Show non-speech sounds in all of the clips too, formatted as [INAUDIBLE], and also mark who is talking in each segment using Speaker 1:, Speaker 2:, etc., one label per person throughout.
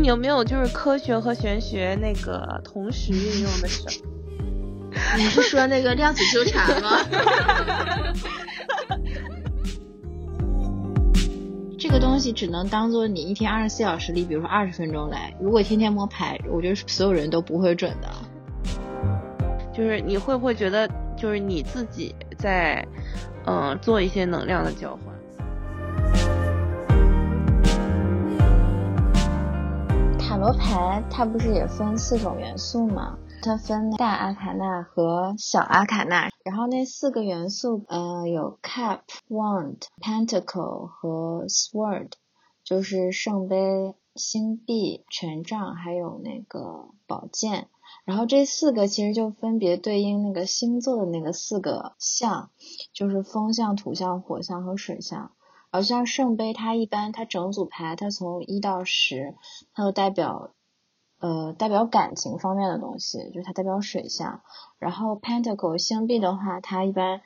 Speaker 1: 你有没有就是科学和玄学那个同时运用的时候？[LAUGHS]
Speaker 2: 你是说那个量子纠缠吗？[LAUGHS] 这个东西只能当做你一天二十四小时里，比如说二十分钟来。如果天天摸牌，我觉得所有人都不会准的。
Speaker 1: 就是你会不会觉得，就是你自己在，嗯，做一些能量的交换？
Speaker 3: 罗牌它不是也分四种元素吗？它分大阿卡纳和小阿卡纳，然后那四个元素，呃，有 cup、wand、pentacle 和 sword，就是圣杯、星币、权杖，还有那个宝剑。然后这四个其实就分别对应那个星座的那个四个象，就是风象、土象、火象和水象。而像圣杯，它一般它整组牌，它从一到十，它都代表。呃，代表感情方面的东西，就是它代表水象。然后 Pentacle 星币的话，它一般，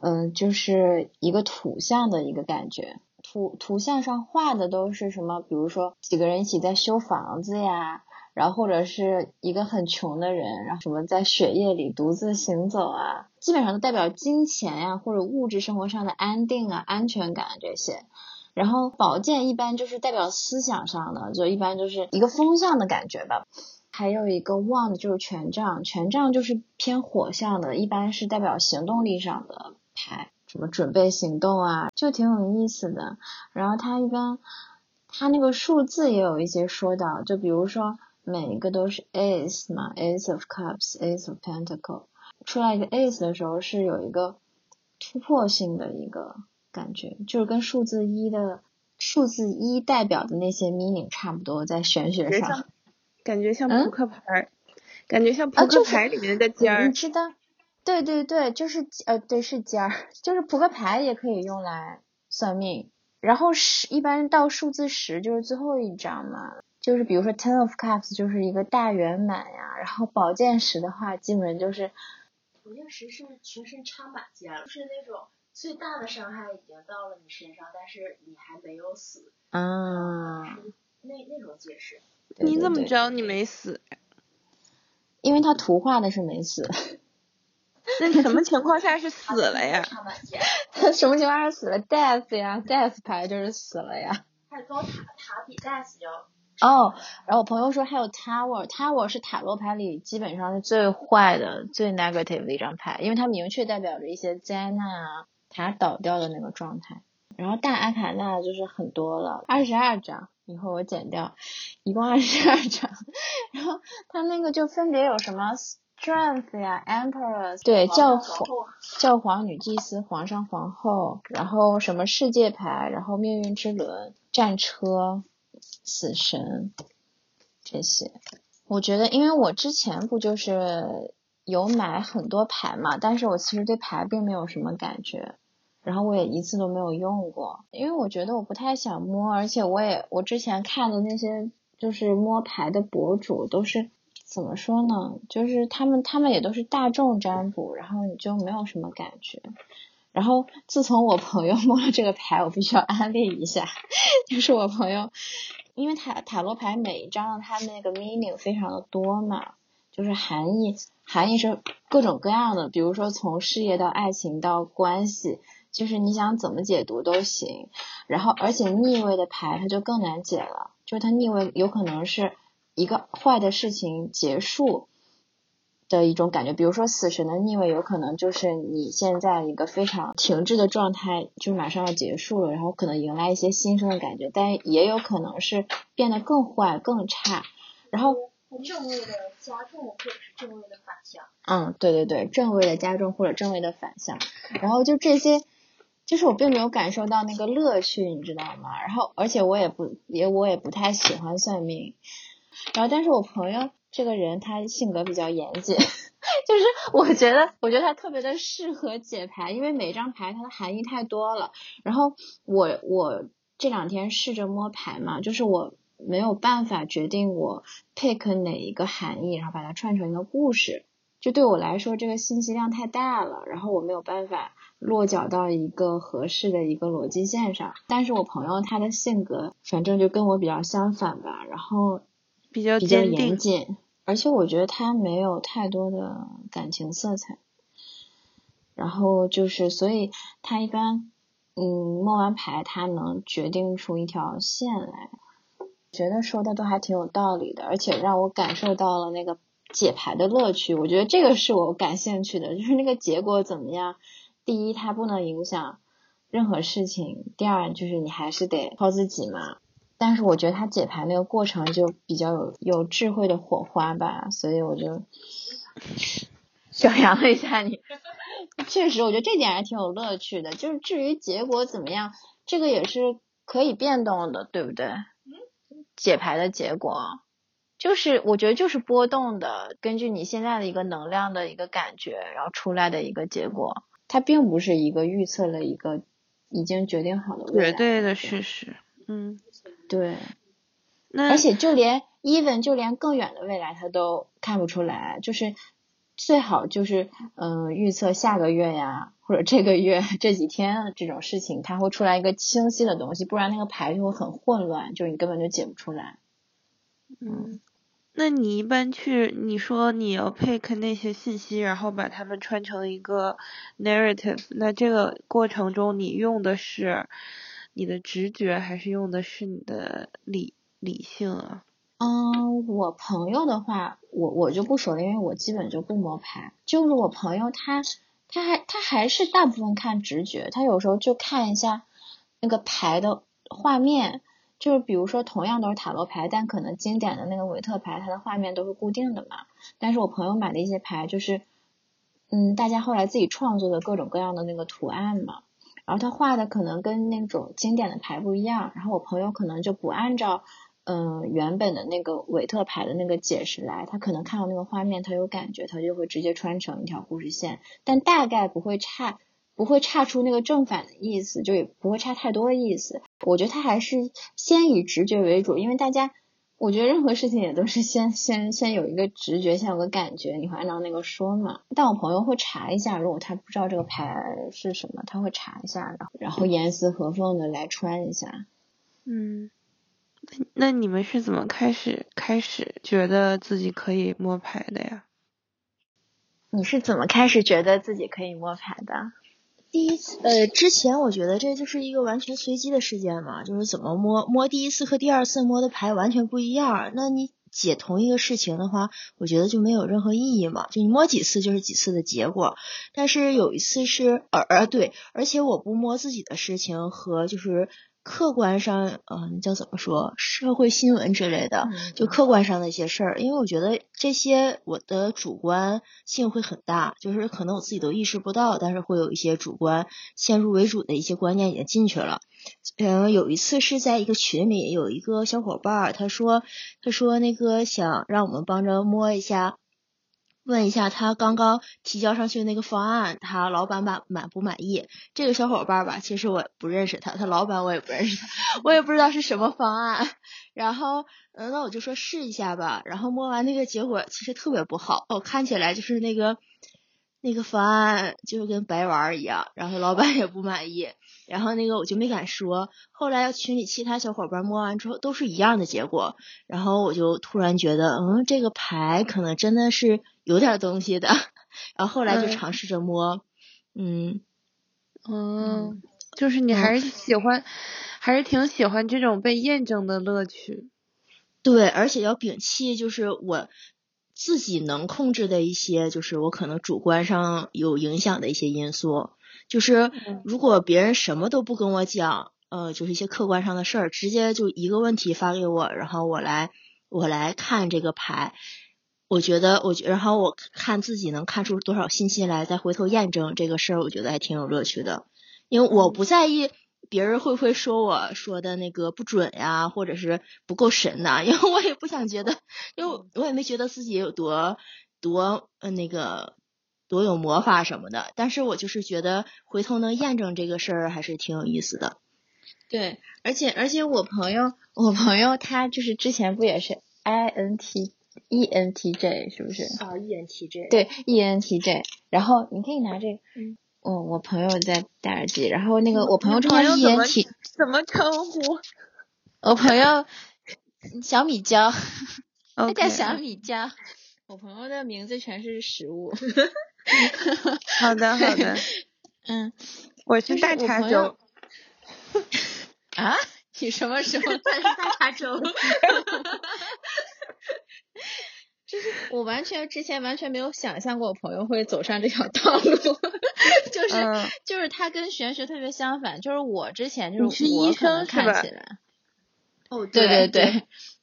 Speaker 3: 嗯，就是一个土象的一个感觉。图图像上画的都是什么？比如说几个人一起在修房子呀，然后或者是一个很穷的人，然后什么在雪夜里独自行走啊，基本上都代表金钱呀或者物质生活上的安定啊、安全感这些。然后宝剑一般就是代表思想上的，就一般就是一个风向的感觉吧。还有一个旺的就是权杖，权杖就是偏火象的，一般是代表行动力上的牌，什么准备行动啊，就挺有意思的。然后它一般，它那个数字也有一些说到，就比如说每一个都是 ace 嘛，ace of cups，ace of pentacle，出来一个 ace 的时候是有一个突破性的一个。感觉就是跟数字一的数字一代表的那些 meaning 差不多，在玄学上，
Speaker 1: 感觉像扑克牌，感觉像扑克牌里面的尖儿。
Speaker 3: 你知道？对对对，就是呃，对是尖儿，就是扑克牌也可以用来算命。然后十一般到数字十就是最后一张嘛，就是比如说 ten of cups 就是一个大圆满呀。然后宝剑十的话，基本就是，
Speaker 2: 宝剑十是全身插满剑，就是那种。最大的伤害已经到了你身上，但是你还没有死。
Speaker 3: 啊。
Speaker 2: 那那种解释。
Speaker 1: 你怎么知道你没死？
Speaker 3: 因为他图画的是没死。
Speaker 1: 那什么 [LAUGHS] 情况下是死了呀？[LAUGHS]
Speaker 3: 他什么情况下死了？Death 呀，Death 牌就是死了呀。
Speaker 2: 还有高塔塔比 Death 要。
Speaker 3: 哦，然后我朋友说还有 Tower，Tower 是塔罗牌里基本上是最坏的、最 negative 的一张牌，因为它明确代表着一些灾难啊。塔倒掉的那个状态，然后大阿卡纳就是很多了，二十二张，以后我剪掉，一共二十二张，然后它那个就分别有什么 Strength 呀，Emperor，对，教皇、教皇、女祭司、皇上、皇后，然后什么世界牌，然后命运之轮、战车、死神这些，我觉得，因为我之前不就是有买很多牌嘛，但是我其实对牌并没有什么感觉。然后我也一次都没有用过，因为我觉得我不太想摸，而且我也我之前看的那些就是摸牌的博主都是怎么说呢？就是他们他们也都是大众占卜，然后你就没有什么感觉。然后自从我朋友摸了这个牌，我必须要安利一下，[LAUGHS] 就是我朋友，因为塔塔罗牌每一张它那个 meaning 非常的多嘛，就是含义含义是各种各样的，比如说从事业到爱情到关系。就是你想怎么解读都行，然后而且逆位的牌它就更难解了，就是它逆位有可能是一个坏的事情结束的一种感觉，比如说死神的逆位有可能就是你现在一个非常停滞的状态就马上要结束了，然后可能迎来一些新生的感觉，但也有可能是变得更坏更差，然后
Speaker 2: 正位的加重或者是正位的反向，
Speaker 3: 嗯，对对对，正位的加重或者正位的反向，然后就这些。就是我并没有感受到那个乐趣，你知道吗？然后，而且我也不也我也不太喜欢算命。然后，但是我朋友这个人他性格比较严谨，[LAUGHS] 就是我觉得我觉得他特别的适合解牌，因为每张牌它的含义太多了。然后我我这两天试着摸牌嘛，就是我没有办法决定我 pick 哪一个含义，然后把它串成一个故事。就对我来说，这个信息量太大了，然后我没有办法落脚到一个合适的一个逻辑线上。但是我朋友他的性格，反正就跟我比较相反吧。然后
Speaker 1: 比较
Speaker 3: 比较。严谨，而且我觉得他没有太多的感情色彩。然后就是，所以他一般，嗯，摸完牌他能决定出一条线来，觉得说的都还挺有道理的，而且让我感受到了那个解牌的乐趣。我觉得这个是我感兴趣的，就是那个结果怎么样。第一，它不能影响任何事情；第二，就是你还是得靠自己嘛。但是我觉得他解牌那个过程就比较有有智慧的火花吧，所以我就 [LAUGHS] 表扬了一下你。[LAUGHS] 确实，我觉得这点还挺有乐趣的。就是至于结果怎么样，这个也是可以变动的，对不对？解牌的结果就是我觉得就是波动的，根据你现在的一个能量的一个感觉，然后出来的一个结果，它并不是一个预测了一个已经决定好的未来
Speaker 1: 绝对的事实，嗯，
Speaker 3: 对。
Speaker 1: 那
Speaker 3: 而且就连 even 就连更远的未来他都看不出来，就是最好就是嗯、呃预测下个月呀，或者这个月这几天这种事情，它会出来一个清晰的东西，不然那个牌就会很混乱，就是你根本就解不出来。
Speaker 1: 嗯，那你一般去，你说你要 pick 那些信息，然后把它们串成一个 narrative，那这个过程中你用的是你的直觉，还是用的是你的理理性啊？
Speaker 3: 嗯，我朋友的话，我我就不说了，因为我基本就不摸牌。就是我朋友他他还他还是大部分看直觉，他有时候就看一下那个牌的画面，就是比如说同样都是塔罗牌，但可能经典的那个韦特牌，它的画面都是固定的嘛。但是我朋友买的一些牌，就是嗯，大家后来自己创作的各种各样的那个图案嘛。然后他画的可能跟那种经典的牌不一样，然后我朋友可能就不按照嗯，原本的那个韦特牌的那个解释来，他可能看到那个画面，他有感觉，他就会直接穿成一条故事线，但大概不会差，不会差出那个正反的意思，就也不会差太多意思。我觉得他还是先以直觉为主，因为大家，我觉得任何事情也都是先先先有一个直觉，先有个感觉，你会按照那个说嘛。但我朋友会查一下，如果他不知道这个牌是什么，他会查一下，然后然后严丝合缝的来穿一下。
Speaker 1: 嗯，那那你们是怎么开始开始觉得自己可以摸牌的呀？
Speaker 3: 你是怎么开始觉得自己可以摸牌的？
Speaker 4: 第一次，呃，之前我觉得这就是一个完全随机的事件嘛，就是怎么摸摸第一次和第二次摸的牌完全不一样。那你解同一个事情的话，我觉得就没有任何意义嘛。就你摸几次就是几次的结果。但是有一次是，呃，对，而且我不摸自己的事情和就是客观上，呃，叫怎么说，社会新闻之类的，就客观上的一些事儿，因为我觉得这些我的主观性会很大，就是可能我自己都意识不到，但是会有一些主观先入为主的一些观念已经进去了。嗯，有一次是在一个群里，有一个小伙伴儿，他说，他说那个想让我们帮着摸一下。问一下他刚刚提交上去的那个方案，他老板满满不满意？这个小伙伴吧，其实我不认识他，他老板我也不认识他，我也不知道是什么方案。然后，嗯，那我就说试一下吧。然后摸完那个结果其实特别不好，哦，看起来就是那个那个方案就跟白玩一样，然后老板也不满意。然后那个我就没敢说。后来群里其他小伙伴摸完之后都是一样的结果，然后我就突然觉得，嗯，这个牌可能真的是有点东西的。然后后来就
Speaker 1: 嗯
Speaker 4: 尝试着摸，嗯，
Speaker 1: 哦，就是你还是喜欢，还是挺喜欢这种被验证的乐趣。
Speaker 4: 对，而且要摒弃就是我自己能控制的一些，就是我可能主观上有影响的一些因素。就是如果别人什么都不跟我讲，呃，就是一些客观上的事儿，直接就一个问题发给我，然后我来我来看这个牌。我觉得，我觉，然后我看自己能看出多少信息来，再回头验证这个事儿，我觉得还挺有乐趣的。因为我不在意别人会不会说我说的那个不准呀，或者是不够神呐，因为我也不想觉得，因为我也没觉得自己有多多呃那个多有魔法什么的，但是我就是觉得回头能验证这个事儿还是挺有意思的。
Speaker 3: 对，而且而且我朋友，我朋友他就是之前不也是 I N T E N T J 是不是？
Speaker 4: 啊，ENTJ
Speaker 3: 对，E N T J。然后你可以拿这个，
Speaker 4: 嗯，
Speaker 3: 哦，我朋友在戴耳机，然后那个我朋友
Speaker 1: 你
Speaker 3: 这个 E N
Speaker 1: 么
Speaker 3: T，
Speaker 1: 怎么称呼？[LAUGHS]
Speaker 3: 我朋友小米椒，[LAUGHS] 大
Speaker 1: OK，
Speaker 3: 家想你家，我朋友的名字全是食物。[LAUGHS]
Speaker 1: 好的好的，
Speaker 3: 嗯，
Speaker 1: 我
Speaker 3: 就是是
Speaker 1: 大
Speaker 3: 我朋
Speaker 1: 碴粥。
Speaker 3: 啊？你什么时候？
Speaker 4: 大碴粥。
Speaker 3: 就是我完全之前完全没有想象过我朋友会走上这条道路，[LAUGHS] 就是、
Speaker 1: 嗯
Speaker 3: 就是他跟玄学特别相反，就是我之前
Speaker 1: 你
Speaker 3: 就是是我
Speaker 1: 医
Speaker 3: 可能
Speaker 1: 生
Speaker 3: 看起来，
Speaker 4: 哦，
Speaker 3: 对
Speaker 4: 对
Speaker 3: 对，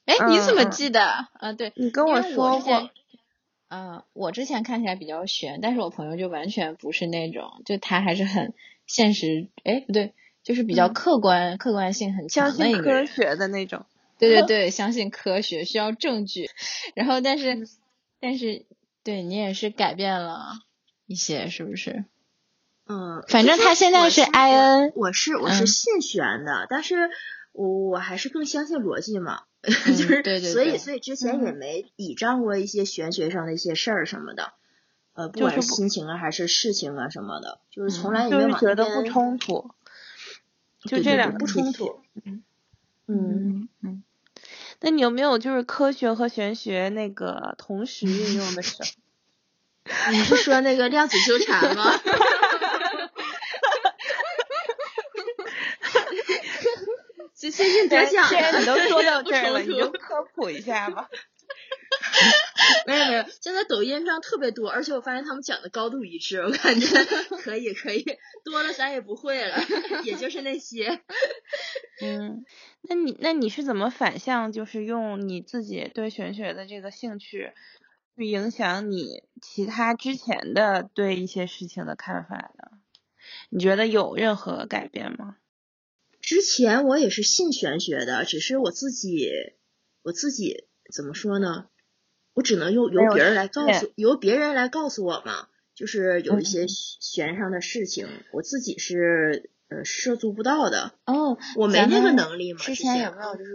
Speaker 3: 哎，你怎么
Speaker 1: 嗯嗯
Speaker 3: 记得？啊，对，
Speaker 1: 你跟
Speaker 3: 我
Speaker 1: 说过，
Speaker 3: 嗯，我之前看起来比较玄，但是我朋友就完全不是那种，就他还是很现实，哎，不对，就是比较
Speaker 1: 嗯
Speaker 3: 客观、客观性很
Speaker 1: 相信科
Speaker 3: 强的一个人。
Speaker 1: 学的那种。
Speaker 3: 对对 [LAUGHS] 对，相信科学，需要证据。然后，但是，但是，对你也是改变了一些，是不是？
Speaker 4: 嗯，
Speaker 3: 反正他现在是
Speaker 4: 我是
Speaker 3: IN
Speaker 4: 我是我是
Speaker 3: 嗯。
Speaker 4: 信玄的，但是我我还是更相信逻辑嘛，就
Speaker 3: 嗯
Speaker 4: 是
Speaker 3: 对对对
Speaker 4: 所以所以之前也
Speaker 1: 嗯。
Speaker 4: 没倚仗过一些玄学上的一些事儿什么的，呃，不管是心情啊还是事情啊什么的，就是从
Speaker 3: 嗯
Speaker 4: 来也没
Speaker 1: 就是觉得不冲突，就这两个不
Speaker 4: 冲突。
Speaker 1: 嗯
Speaker 4: 嗯，
Speaker 3: 嗯，
Speaker 1: 那你有没有就是科学和玄学那个同时运用的时候？[LAUGHS]
Speaker 4: 你是说那个量子纠缠吗？这些硬
Speaker 1: 既然
Speaker 4: 着讲
Speaker 1: 既然你都说到
Speaker 4: 不
Speaker 1: 这儿了，[LAUGHS] 你就科普一下吧。[LAUGHS]
Speaker 4: 没有没有，现在抖音上特别多，而且我发现他们讲的高度一致，我感觉 [LAUGHS] 可以可以，多了咱也不会了，[LAUGHS] 也就是那些。
Speaker 1: 嗯，那你那你是怎么反向，就是用你自己对玄学的这个兴趣，去影响你其他之前的对一些事情的看法的？你觉得有任何改变吗？
Speaker 4: 之前我也是信玄学的，只是我自己我自己怎么说呢？我只能用由别人来告诉，由别人来告诉我嘛。就是有一些悬上的事情，我自己是呃涉足不到的，
Speaker 3: 哦，
Speaker 4: 我没那个能力嘛。
Speaker 3: 之
Speaker 4: 之
Speaker 3: 前有没有就是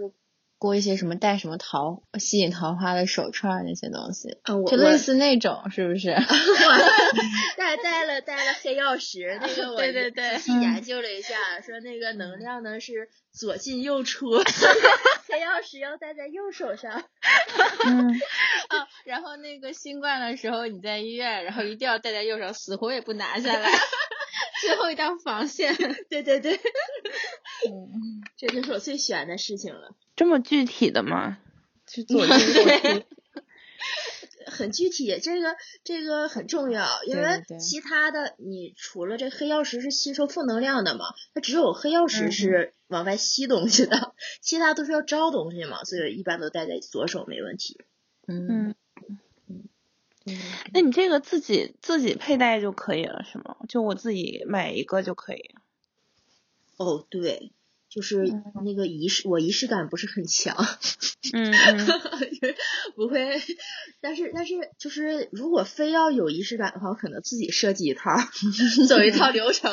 Speaker 3: 过一些什么带什么桃吸引桃花的手串儿那些东西？
Speaker 4: 啊，我我
Speaker 3: 就类似那种，是不是？[LAUGHS]
Speaker 4: 带带了带了黑曜石，那个我 [LAUGHS]
Speaker 3: 对对对
Speaker 4: 仔细研究了一下，说那个能量呢是左进右出，[LAUGHS] 黑曜石要戴在右手上。
Speaker 1: 嗯，
Speaker 3: 啊，然后那个新冠的时候你在医院，然后一定要戴在右手，死活也不拿下来，最后一道防线。
Speaker 4: 对对对，
Speaker 3: 嗯，
Speaker 4: 这就是我最喜欢的事情了，
Speaker 1: 这么具体的吗？是左进右出？
Speaker 4: 很具体，这个这个很重要，因为其他的你除了这黑曜石是吸收负能量的嘛，它只有黑曜石
Speaker 1: 嗯
Speaker 4: 是往外吸东西的，其他都是要招东西嘛，所以一般都戴在左手没问题。
Speaker 3: 嗯
Speaker 1: 嗯，那你这个自己自己佩戴就可以了是吗？就我自己买一个就可以。
Speaker 4: 哦，对，就是
Speaker 1: 嗯
Speaker 4: 那个仪式，我仪式感不是很强，
Speaker 1: 嗯嗯 [LAUGHS]
Speaker 4: 不会，但是但是就是如果非要有仪式感的话，我可能自己设计一套，走一套流程，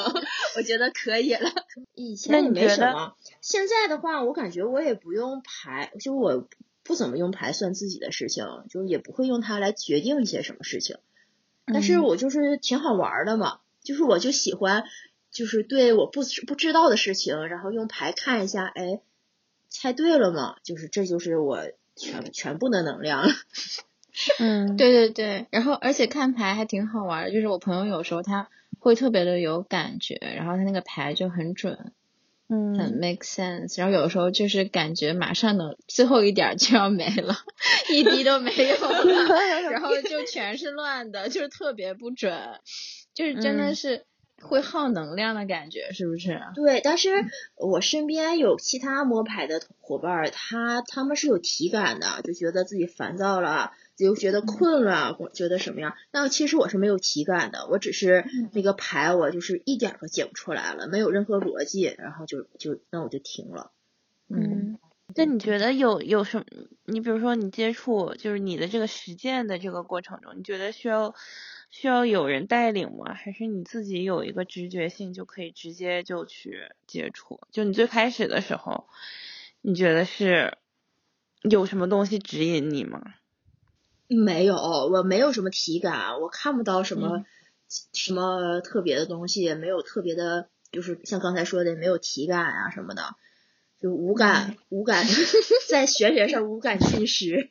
Speaker 4: 我觉得可以了。以前也没什么，现在的话，我感觉我也不用牌，就我不怎么用牌算自己的事情，就是也不会用它来决定一些什么事情。但是
Speaker 1: 嗯
Speaker 4: 我就是挺好玩儿的嘛，就是我就喜欢，就是对我不不知道的事情，然后用牌看一下，哎，猜对了吗？就是这就是我全全部的能量。
Speaker 1: 嗯，[LAUGHS]
Speaker 3: 对对对，然后而且看牌还挺好玩的，就是我朋友有时候他会特别的有感觉，然后他那个牌就很准，嗯很
Speaker 1: 嗯
Speaker 3: make sense，然后有的时候就是感觉马上能最后一点儿就要没了，一滴都没有了，[LAUGHS] 然后就全是乱的，就是特别不准，就是真的
Speaker 1: 嗯
Speaker 3: 是会耗能量的感觉，是不是？
Speaker 4: 对，但是我身边有其他摸牌的伙伴儿，他他们是有体感的，就觉得自己烦躁了，就觉得困了，或觉得什么样。但其实我是没有体感的，我只是那个牌我就是一点儿都解不出来了，没有任何逻辑，然后就就那我就停了。
Speaker 1: 嗯，那你觉得有有什么？你比如说你接触就是你的这个实践的这个过程中，你觉得需要需要有人带领吗？还是你自己有一个直觉性就可以直接就去接触？就你最开始的时候，你觉得是有什么东西指引你吗？
Speaker 4: 没有，我没有什么体感，我看不到什么、
Speaker 1: 嗯
Speaker 4: 什么特别的东西，也没有特别的，就是像刚才说的，没有体感啊什么的。就无感无感，[LAUGHS] 在玄学上无感侵蚀。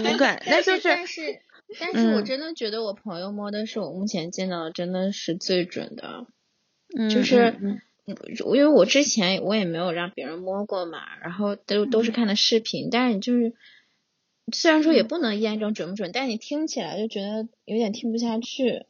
Speaker 1: 无感，[LAUGHS] 那就是
Speaker 3: 但是但是我
Speaker 1: 嗯。
Speaker 3: 真的觉得我朋友摸的是我目前见到的真的是最准的。
Speaker 1: 嗯
Speaker 3: 就是
Speaker 1: 嗯。
Speaker 3: 因为我之前我也没有让别人摸过嘛，然后都都是看的视频，但是你就是虽然说也不能验证准不准，但你听起来就觉得有点听不下去，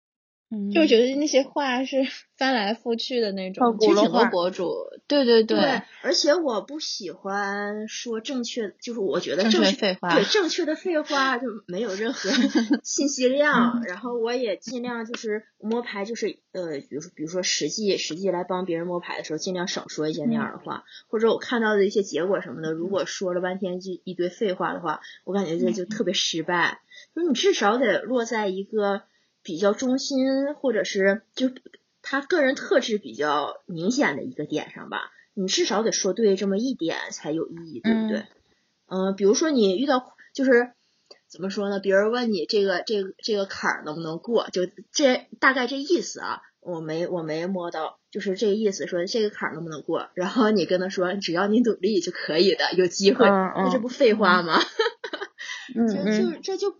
Speaker 1: 嗯，
Speaker 3: 就觉得那些话是 [LAUGHS] 翻来覆去的那种。其实挺多博主，对对
Speaker 4: 对，而且我不喜欢说正确，就是我觉得
Speaker 3: 正
Speaker 4: 正确
Speaker 3: 确废话
Speaker 4: 对正确的废话就没有任何 [LAUGHS] 信息量。然后我也尽量就是摸牌，就是呃，比如说比如说实际实际来帮别人摸牌的时候，尽量少说一些那样的话，或者我看到的一些结果什么的，如果说了半天就一堆废话的话，我感觉这就特别失败。就是你至少得落在一个比较中心，或者是就他个人特质比较明显的一个点上吧，你至少得说对这么一点才有意义，对不对？嗯、比如说你遇到就是怎么说呢？别人问你这个这个这个坎儿能不能过，就这大概这意思啊，我没我没摸到，就是这个意思，说这个坎儿能不能过，然后你跟他说只要你努力就可以的，有机会，
Speaker 1: 嗯嗯
Speaker 4: 那这不废话吗？[LAUGHS] 就
Speaker 1: 嗯就
Speaker 4: 就这就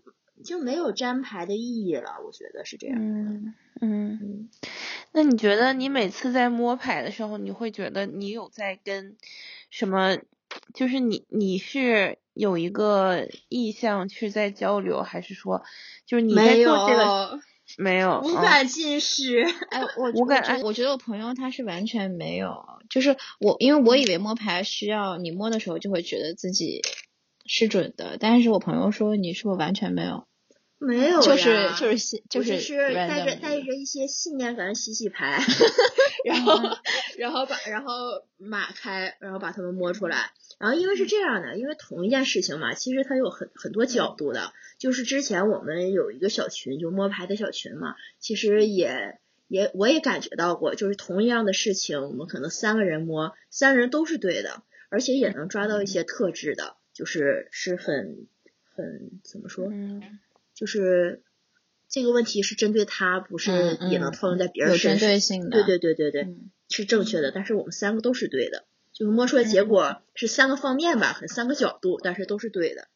Speaker 4: 就没有粘牌的意义了，我觉得是这样。
Speaker 1: 嗯嗯，
Speaker 4: 嗯，
Speaker 1: 那你觉得你每次在摸牌的时候，你会觉得你有在跟什么？就是你你是有一个意向去在交流，还是说就是你在做这个没有？嗯
Speaker 4: 无法近视。
Speaker 3: 哎，我
Speaker 1: 我 [LAUGHS] 感
Speaker 3: 我觉得我觉得我朋友他是完全没有，就是我，因为我以为摸牌需要你摸的时候就会觉得自己是准的，但是我朋友说你是不是完全没有？
Speaker 4: 没有
Speaker 3: 就是就是信就
Speaker 4: 是是带着带着一些信念感洗洗牌，[LAUGHS] [LAUGHS] 然后然后把然后码开，然后把它们摸出来。然后因为是这样的，因为同一件事情嘛，其实它有很很多角度的。就是之前我们有一个小群，就摸牌的小群嘛，其实也也我也感觉到过，就是同样的事情，我们可能三个人摸，三个人都是对的，而且也能抓到一些特质的，就是是很很怎么说？
Speaker 1: 嗯
Speaker 4: 就是这个问题是针对他，不是也能套用在别人
Speaker 3: 有针
Speaker 4: 身上。
Speaker 3: 对性的。
Speaker 4: 对对对对是正确的。但是我们三个都是对的，就是摸出来结果是三个方面吧，很三个角度，但是都是对的。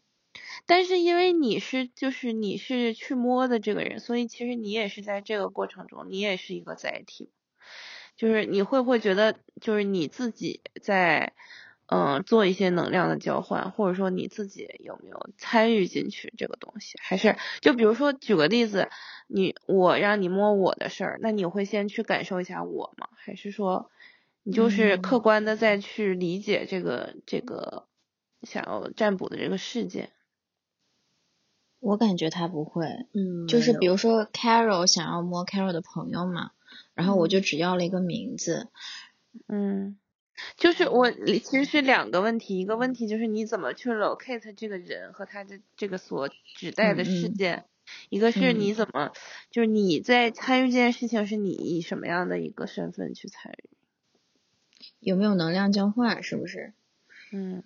Speaker 1: 但是因为你是就是你是去摸的这个人，所以其实你也是在这个过程中，你也是一个载体。就是你会不会觉得，就是你自己在嗯、呃做一些能量的交换，或者说你自己有没有参与进去这个东西？还是就比如说举个例子，你我让你摸我的事儿，那你会先去感受一下我吗？还是说你就是客
Speaker 3: 嗯
Speaker 1: 观的再去理解这个这个想要占卜的这个事件？
Speaker 3: 我感觉他不会，
Speaker 4: 嗯，
Speaker 3: 就是比如说 Carol 想要摸 Carol 的朋友嘛，然后我就只要了一个名字，
Speaker 1: 嗯，就是我其实是两个问题，一个问题就是你怎么去 locate 这个人和他的这个所指代的事件，一个是
Speaker 3: 嗯。
Speaker 1: 你怎么，就是你在参与这件事情，是你以什么样的一个身份去参与？
Speaker 3: 有没有能量交换，是不是？
Speaker 1: 嗯。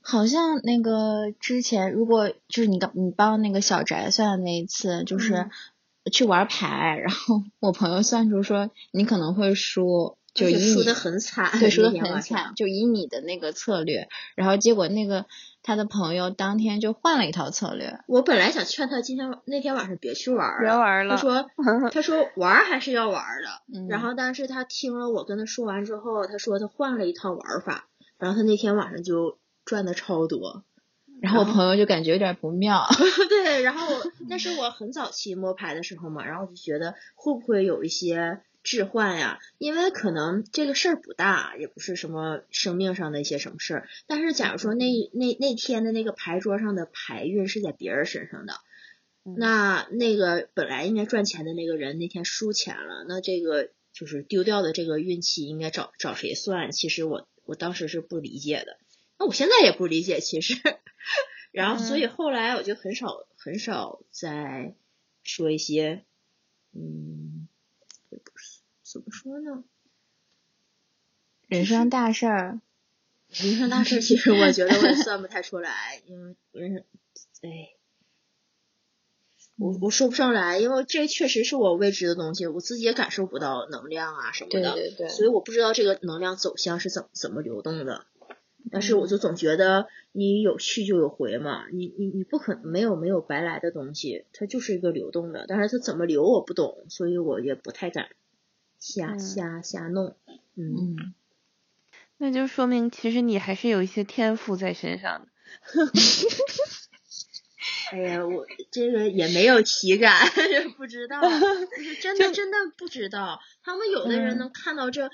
Speaker 3: 好像那个之前，如果就是你刚你帮那个小翟算的那一次，就是
Speaker 4: 嗯。
Speaker 3: 去玩牌，然后我朋友算出说你可能会输，就
Speaker 4: 输的很惨，
Speaker 3: 对，[LAUGHS] 输
Speaker 4: 那
Speaker 3: 的很惨，就以你的那个策略，然后结果那个他的朋友当天就换了一套策略，
Speaker 4: 我本来想劝他今天晚那天晚上别去玩
Speaker 1: 别玩了
Speaker 4: 他说 [LAUGHS] 他说玩还是要玩的，
Speaker 3: 嗯
Speaker 4: 然后但是他听了我跟他说完之后，他说他换了一套玩法，然后他那天晚上就赚的超多。
Speaker 3: 然后我朋友就感觉有点不妙，[LAUGHS]
Speaker 4: 对，然后那是我很早期摸牌的时候嘛，然后我就觉得会不会有一些置换呀？因为可能这个事儿不大，也不是什么生命上的一些什么事儿，但是假如说那那那天的那个牌桌上的牌运是在别人身上的，
Speaker 1: 嗯
Speaker 4: 那那个本来应该赚钱的那个人那天输钱了，那这个就是丢掉的这个运气应该找找谁算？其实我我当时是不理解的，那我现在也不理解，其实。[LAUGHS] 然后，所以后来我就很少很少再说一些，嗯，怎么说呢，
Speaker 3: 人生大事儿，
Speaker 4: 人生大事，其实我觉得我也算不太出来，因为人生，哎，我我说不上来，因为这确实是我未知的东西，我自己也感受不到能量啊什么的，
Speaker 3: 对对对
Speaker 4: 所以我不知道这个能量走向是怎么怎么流动的。但是我就总觉得你有去就有回嘛，你你你不可能没有没有白来的东西，它就是一个流动的，但是它怎么流我不懂，所以我也不太敢瞎
Speaker 1: 嗯
Speaker 4: 瞎瞎弄。嗯，
Speaker 3: 嗯，
Speaker 1: 那就说明其实你还是有一些天赋在身上的。[LAUGHS]
Speaker 4: 哎呀，我这个也没有体感，[LAUGHS] 不知道，就是真的 [LAUGHS] 真的不知道。他们有的人
Speaker 1: 嗯
Speaker 4: 能看到这，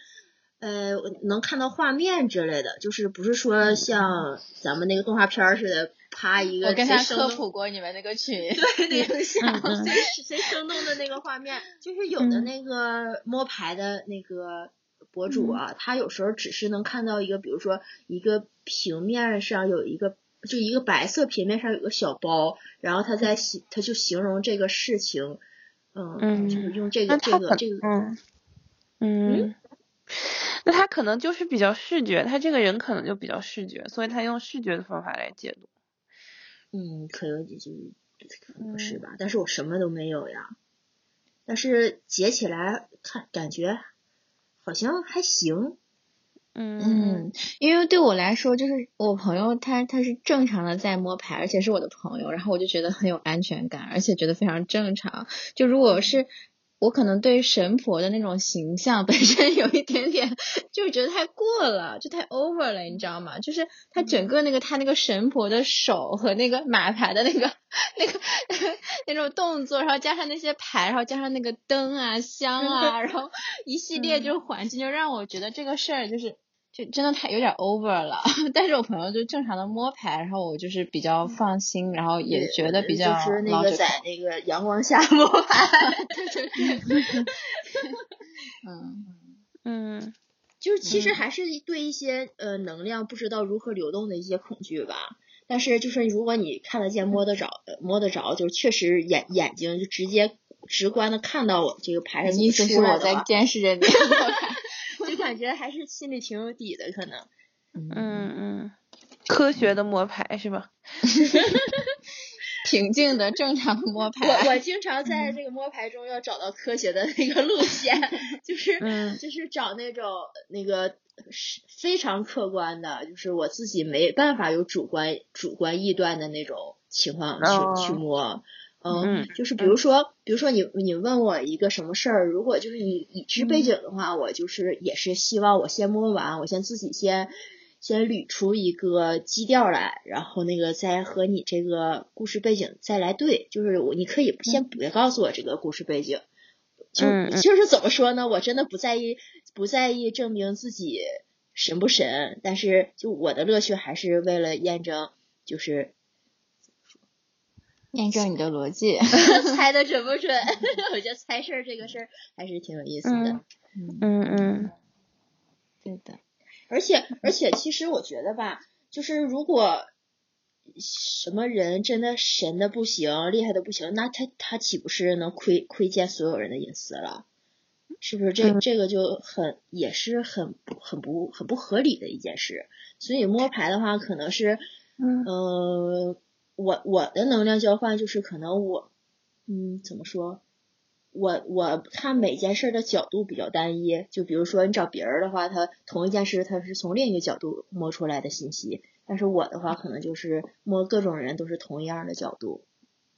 Speaker 4: 呃，能看到画面之类的，就是不是说像咱们那个动画片儿似的，啪一个
Speaker 3: 我跟他科普过你们那个群，[LAUGHS]
Speaker 4: 对那个像
Speaker 1: 嗯嗯
Speaker 4: 谁谁生动的那个画面，就是有的
Speaker 1: 嗯
Speaker 4: 那个摸牌的那个博主啊，他有时候只是能看到一个，比如说一个平面上有一个。就一个白色平面上有个小包，然后他在形，他就形容这个事情，嗯，
Speaker 1: 嗯
Speaker 4: 就是用这个这个这个，
Speaker 1: 嗯嗯，[LAUGHS] 那他可能就是比较视觉，他这个人可能就比较视觉，所以他用视觉的方法来解读。
Speaker 4: 嗯，可有几句不是
Speaker 1: 嗯
Speaker 4: 吧？但是我什么都没有呀，但是解起来看感觉好像还行，
Speaker 1: 嗯
Speaker 3: 嗯，因为对我来说，就是我朋友他他是正常的在摸牌，而且是我的朋友，然后我就觉得很有安全感，而且觉得非常正常。就如果是我可能对神婆的那种形象本身有一点点，就是觉得太过了，就太 over 了，你知道吗？就是他整个那个他那个神婆的手和那个马牌的那个那个那种动作，然后加上那些牌，然后加上那个灯啊香啊，然后一系列就是环境，就让我觉得这个事儿就是。就真的太有点 over 了，[LAUGHS] 但是我朋友就正常的摸牌，然后我就是比较放心，然后也觉得比较
Speaker 4: 就是那个在那个阳光下摸 [LAUGHS] 牌，[LAUGHS]
Speaker 3: 嗯。
Speaker 1: 嗯
Speaker 4: 就是其实
Speaker 3: 嗯。
Speaker 4: 还是对一些呃能量不知道如何流动的一些恐惧吧。但是就是如果你看得见摸得着，呃摸得着，就是确实眼眼睛就直接直观的看到我这个牌是怎么
Speaker 3: 意思是我在监视着你
Speaker 4: 感觉还是心里挺有底的，可能。
Speaker 1: 嗯嗯，科学的摸牌是吧？[LAUGHS]
Speaker 3: 平静的正常的摸
Speaker 4: 我
Speaker 3: 牌，
Speaker 4: 我我经常在这个摸牌中要找到科学的那个路线，[LAUGHS] 就是、
Speaker 1: 嗯
Speaker 4: 就是找那种那个是非常客观的，就是我自己没办法有主观主观臆断的那种情况去、
Speaker 1: 哦
Speaker 4: 去摸。
Speaker 1: 嗯
Speaker 4: 嗯，就是比如说，比如说你你问我一个什么事儿，如果就是已已知背景的话，我就是也是希望我先摸完，我先自己先先捋出一个基调来，然后那个再和你这个故事背景再来对，就是我你可以先别告诉我这个故事背景，就就是怎么说呢？我真的不在意不在意证明自己神不神，但是就我的乐趣还是为了验证，就是
Speaker 3: 验证你的逻辑。[LAUGHS]
Speaker 4: 猜的准不准？[LAUGHS] 我觉得猜事儿这个事儿还是挺有意思的。
Speaker 1: 嗯嗯嗯
Speaker 3: 对的，
Speaker 4: 而且而且，其实我觉得吧，就是如果什么人真的神的不行，厉害的不行，那他他岂不是能窥窥见所有人的隐私了？是不是这
Speaker 1: 嗯
Speaker 4: 这个就很也是很不很不很不合理的一件事？所以摸牌的话，可能是
Speaker 1: 嗯
Speaker 4: 呃，我我的能量交换就是可能我，嗯，怎么说？我我看每件事的角度比较单一，就比如说你找别人的话，他同一件事他是从另一个角度摸出来的信息，但是我的话可能就是摸各种人都是同一样的角度，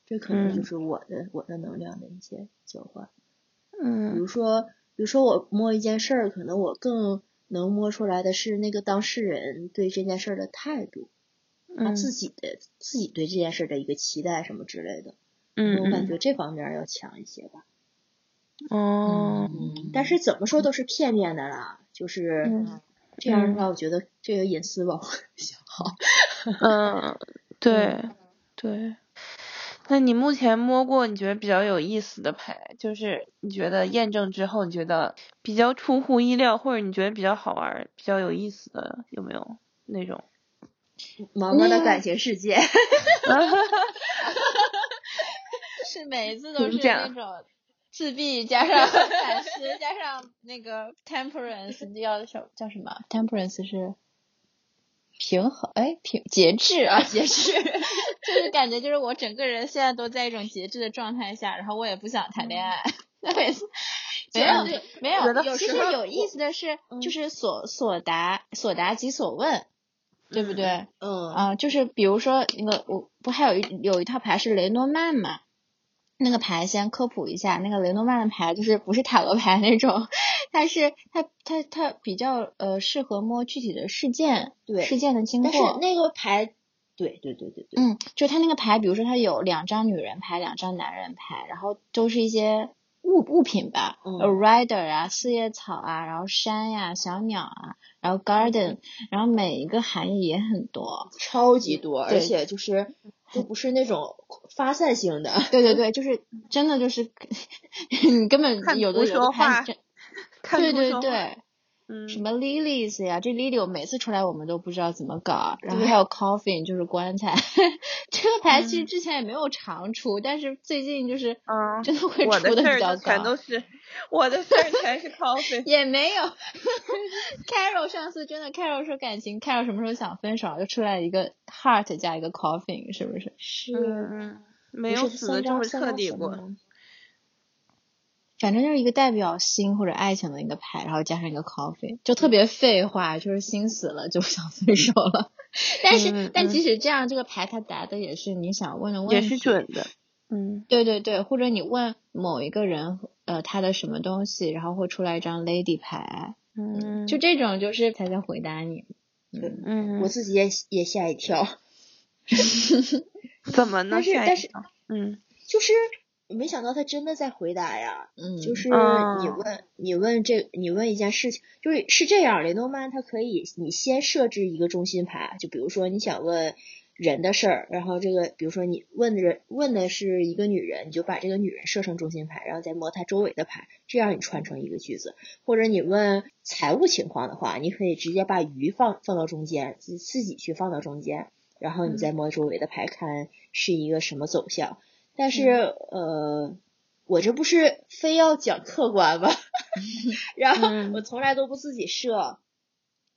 Speaker 4: 这可能就
Speaker 1: 嗯
Speaker 4: 是我的、我的能量的一些交换。嗯比
Speaker 1: 嗯
Speaker 4: 如说，比如说我摸一件事儿，可能我更能摸出来的是那个当事人对这件事儿的态度。他
Speaker 1: 嗯
Speaker 4: 自己的自己对这件事的一个期待什么之类的，我感觉这方面要强一些吧。
Speaker 1: 哦
Speaker 4: 嗯，但是怎么说都是片面的啦，就是
Speaker 1: 嗯
Speaker 4: 这样的话，我觉得这个隐私保护 [LAUGHS] 比较好。
Speaker 1: 嗯对对。那你目前摸过你觉得比较有意思的牌，就是你觉得验证之后你觉得比较出乎意料，或者你觉得比较好玩、比较有意思的，有没有那种？
Speaker 4: 毛毛的感情世界，[LAUGHS]
Speaker 3: 是每一次都是那种自闭加上反思加上那个 temperance 叫什叫什么？temperance 是平衡，哎，平节制啊，节制，[LAUGHS] 就是感觉就是我整个人现在都在一种节制的状态下，然后我也不想谈恋爱，那 [LAUGHS] 每次。没有
Speaker 4: 对
Speaker 3: 没有，其实
Speaker 4: 有时候
Speaker 3: 有意思的是，
Speaker 1: 嗯
Speaker 3: 就是所所答所答即所问，对不对？
Speaker 4: 嗯
Speaker 3: 啊、就是比如说那个我不还有一有一套牌是雷诺曼嘛？那个牌先科普一下，那个雷诺曼的牌就是不是塔罗牌那种，它是它它它比较呃适合摸具体的事件，
Speaker 4: 对
Speaker 3: 事件的经过
Speaker 4: 但是。那个牌，对对对对对，
Speaker 3: 嗯，就它那个牌，比如说它有两张女人牌，两张男人牌，然后都是一些物物品吧，
Speaker 4: 嗯
Speaker 3: rider 啊，四叶草啊，然后山呀、小鸟啊，然后 garden，然后每一个含义也很多。
Speaker 4: 超级多，而且就是 [LAUGHS] 都不是那种发散性的。
Speaker 3: 对对对，就是真的就是 [LAUGHS] 你根本
Speaker 1: 看
Speaker 3: 有的有
Speaker 1: 图说话
Speaker 3: 的牌真对对对，
Speaker 1: 嗯，
Speaker 3: 什么 lilies 呀，这 lily 我每次出来我们都不知道怎么搞，然后还有 coffin 就是棺材，[LAUGHS] 这个牌其实
Speaker 1: 嗯
Speaker 3: 之前也没有常出，但是最近就是
Speaker 1: 嗯
Speaker 3: 真的会出的比较
Speaker 1: 事儿就全都。是我的事儿全是 coffee。[LAUGHS]
Speaker 3: 也没有，[LAUGHS] Carol 上次真的，Carol 说感情，Carol 什么时候想分手，就出来一个 heart 加一个 coffin，是不是？
Speaker 4: 是
Speaker 1: 没有死的这么彻底过。
Speaker 3: 反正就是一个代表心或者爱情的一个牌，然后加上一个 coffee，就特别废话，就是心死了就想分手了。但是，但即使这样，这个牌它答的也是你想问的问题，
Speaker 1: 也是准的。嗯
Speaker 3: 对对对，或者你问某一个人，呃，他的什么东西，然后会出来一张 lady 牌，
Speaker 1: 嗯，
Speaker 3: 就这种就是他在回答你。嗯，
Speaker 1: 嗯，
Speaker 4: 我自己也也吓一跳，[LAUGHS]
Speaker 1: 怎么呢？
Speaker 4: 但是但是
Speaker 1: 嗯
Speaker 4: 就是没想到他真的在回答呀。
Speaker 3: 嗯
Speaker 4: 就是
Speaker 1: 嗯
Speaker 4: 你问你问这你问一件事情，就是是这样，雷诺曼他可以你先设置一个中心牌，就比如说你想问人的事儿，然后这个比如说你问的人问的是一个女人，你就把这个女人设成中心牌，然后再摸她周围的牌，这样你串成一个句子。或者你问财务情况的话，你可以直接把鱼放放到中间，自自己去放到中间，然后你再摸周围的牌，看是一个什么走向。但是、呃，我这不是非要讲客观吗？[LAUGHS] 然后
Speaker 1: 嗯
Speaker 4: 我从来都不自己设，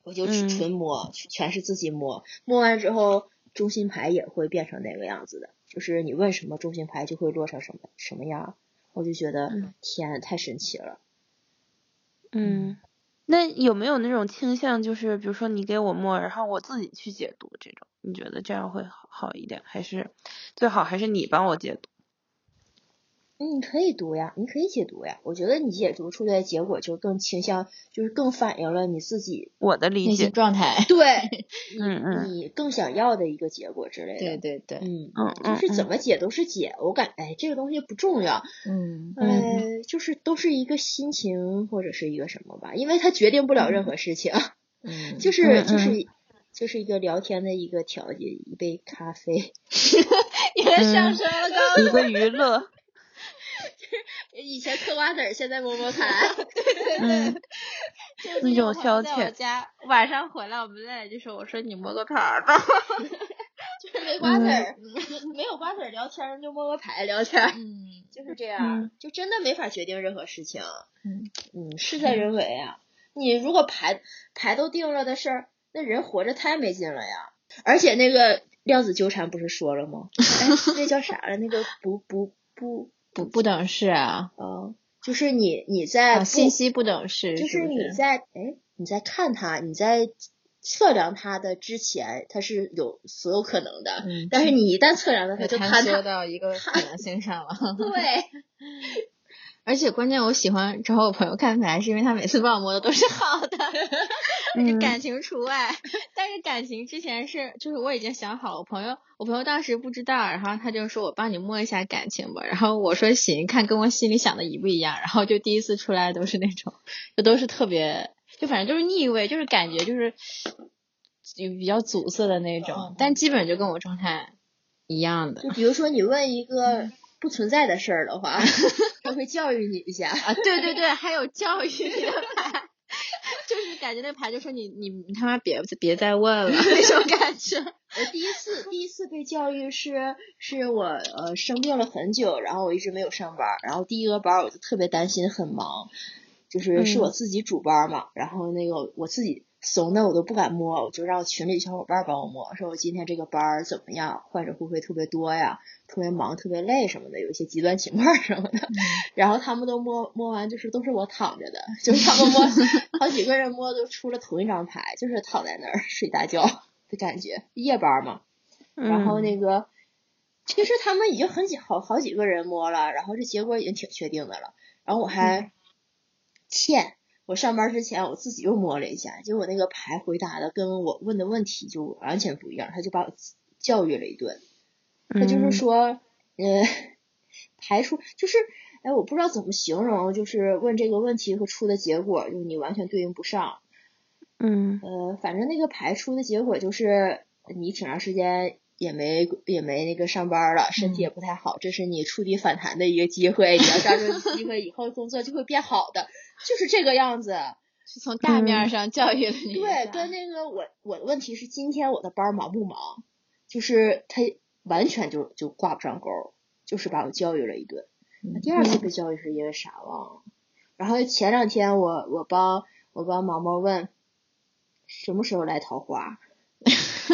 Speaker 4: 我就
Speaker 1: 嗯
Speaker 4: 纯摸，全是自己摸。摸完之后，中心牌也会变成那个样子的，就是你问什么，中心牌就会落成什么什么样。我就觉得、
Speaker 1: 嗯
Speaker 4: 天，太神奇了。
Speaker 1: 嗯，那有没有那种倾向，就是比如说你给我默，然后我自己去解读这种？你觉得这样会好一点，还是最好还是你帮我解读？
Speaker 4: 嗯，你可以读呀，你可以解读呀。我觉得你解读出来的结果就更倾向，就是更反映了你自己
Speaker 1: 我的理解，
Speaker 3: 状态。[LAUGHS]
Speaker 4: 对 [LAUGHS] 你
Speaker 1: 嗯嗯
Speaker 4: 你更想要的一个结果之类的。
Speaker 3: 对对对，
Speaker 4: 嗯，
Speaker 1: 嗯嗯
Speaker 4: 就是怎
Speaker 1: 嗯
Speaker 4: 么解都是解，我感哎这个东西不重要，
Speaker 3: 嗯
Speaker 4: 呃，就是都是一个心情或者是一个什么吧，因为它决定不了任何事情，
Speaker 3: 嗯，
Speaker 4: 就是
Speaker 1: 嗯
Speaker 4: 就是
Speaker 1: 嗯
Speaker 4: 就是一个聊天的一个调节，一杯咖啡，[LAUGHS]
Speaker 3: 也上升了高
Speaker 1: 一个娱乐，
Speaker 4: 以前嗑瓜子儿，现在摸摸 [LAUGHS] 牌，
Speaker 1: 嗯，[LAUGHS]
Speaker 3: 那
Speaker 1: 种消遣
Speaker 3: 家晚上回来，我们在就说，我说你摸个牌儿吧。[LAUGHS]
Speaker 4: 就是没瓜子儿，没有瓜子儿聊天就摸摸牌聊天，
Speaker 3: 嗯
Speaker 4: 就是这样
Speaker 1: 嗯，
Speaker 4: 就真的没法决定任何事情。
Speaker 3: 嗯
Speaker 4: 嗯，事在人为啊。你如果牌牌都定了的事儿，那人活着太没劲了呀。而且那个量子纠缠不是说了吗？哎，那叫啥了？那个不不不，
Speaker 3: 不不等式啊，
Speaker 4: 嗯，就是你你在
Speaker 3: 啊信息不等式，
Speaker 4: 就是你在哎你在看它，你在测量它的之前，它是有所有可能的。
Speaker 3: 嗯
Speaker 4: 但是你一旦测量了它，就
Speaker 3: 探
Speaker 4: 坍塌。
Speaker 3: 修到一个可能性上了。[LAUGHS]
Speaker 4: 对，[LAUGHS]
Speaker 3: 而且关键，我喜欢找我朋友看牌，是因为他每次帮我摸的都是好的，[LAUGHS]
Speaker 1: 嗯
Speaker 3: 感情除外。但是感情之前是，就是我已经想好了，我朋友我朋友当时不知道，然后他就说我帮你摸一下感情吧，然后我说行，看跟我心里想的一不一样，然后就第一次出来都是那种，就都是特别，就反正就是逆位，就是感觉就是有比较阻塞的那种，但基本就跟我状态一样的
Speaker 4: 就比如说你问一个不存在的事儿的话，[LAUGHS] 他会教育你一下。
Speaker 3: 啊，对对对，还有教育你 [LAUGHS] 的牌，就是感觉那牌就说你你你他妈别别再问了那种感觉。
Speaker 4: 我 [LAUGHS] 第一次第一次被教育是是我呃生病了很久，然后我一直没有上班儿，然后第一个班儿我就特别担心，很忙，就是是我自己主班儿嘛，然后那个我自己怂的我都不敢摸，我就让群里小伙伴儿帮我摸，说我今天这个班儿怎么样，患者会不会特别多呀，特别忙特别累什么的，有一些极端情况什么的，然后他们都摸摸完，就是都是我躺着的，就是他们摸 [LAUGHS] 好几个人摸都出了同一张牌，就是躺在那儿睡大觉。的感觉，夜班嘛。然后那个，其实他们已经很几好好几个人摸了，然后这结果已经挺确定的了。然后我还欠，我上班之前我自己又摸了一下，结果那个牌回答的跟我问的问题就完全不一样，他就把我教育了一顿。他就是说，呃，排除就是，哎，我不知道怎么形容，就是问这个问题和出的结果，就是你完全对应不上。
Speaker 1: 嗯。
Speaker 4: 呃，反正那个排出的结果就是你挺长时间。也没也没那个上班了，身体也不太好，这是你触底反弹的一个机会，你要抓住机会，以后工作就会变好的，就是这个样子。
Speaker 3: 是从大面上教育了你。
Speaker 4: 对，跟那个我我的问题是今天我的班忙不忙？就是他完全就就挂不上钩，就是把我教育了一顿。第二次被教育是因为啥忘了？然后前两天我我帮我帮毛毛问什么时候来桃花。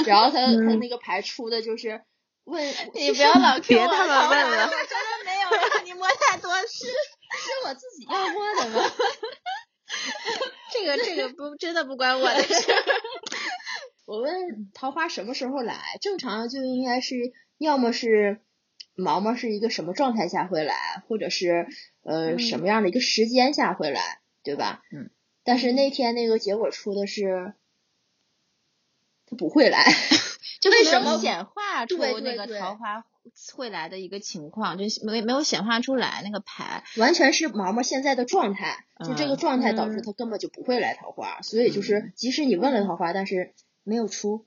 Speaker 4: 然后他 [LAUGHS] 他那个牌出的就是问
Speaker 3: 你不要老
Speaker 1: 别他们问
Speaker 3: 了，我真的没有让你摸太多，是
Speaker 4: 是我自己要摸的吗？
Speaker 3: 这个这个不真的不关我的事。[LAUGHS]
Speaker 4: 我问桃花什么时候来？正常就应该是要么是毛毛是一个什么状态下会来，或者是呃什么样的一个时间下会来，对吧？
Speaker 3: 嗯。
Speaker 4: 但是那天那个结果出的是。他不会来，[LAUGHS]
Speaker 3: 就为什么显化出那个桃花会来的一个情况，就没没有显化出来那个牌，
Speaker 4: 完全是毛毛现在的状态，就这个状态导致他根本就不会来桃花，所以就是即使你问了桃花，但是没有出，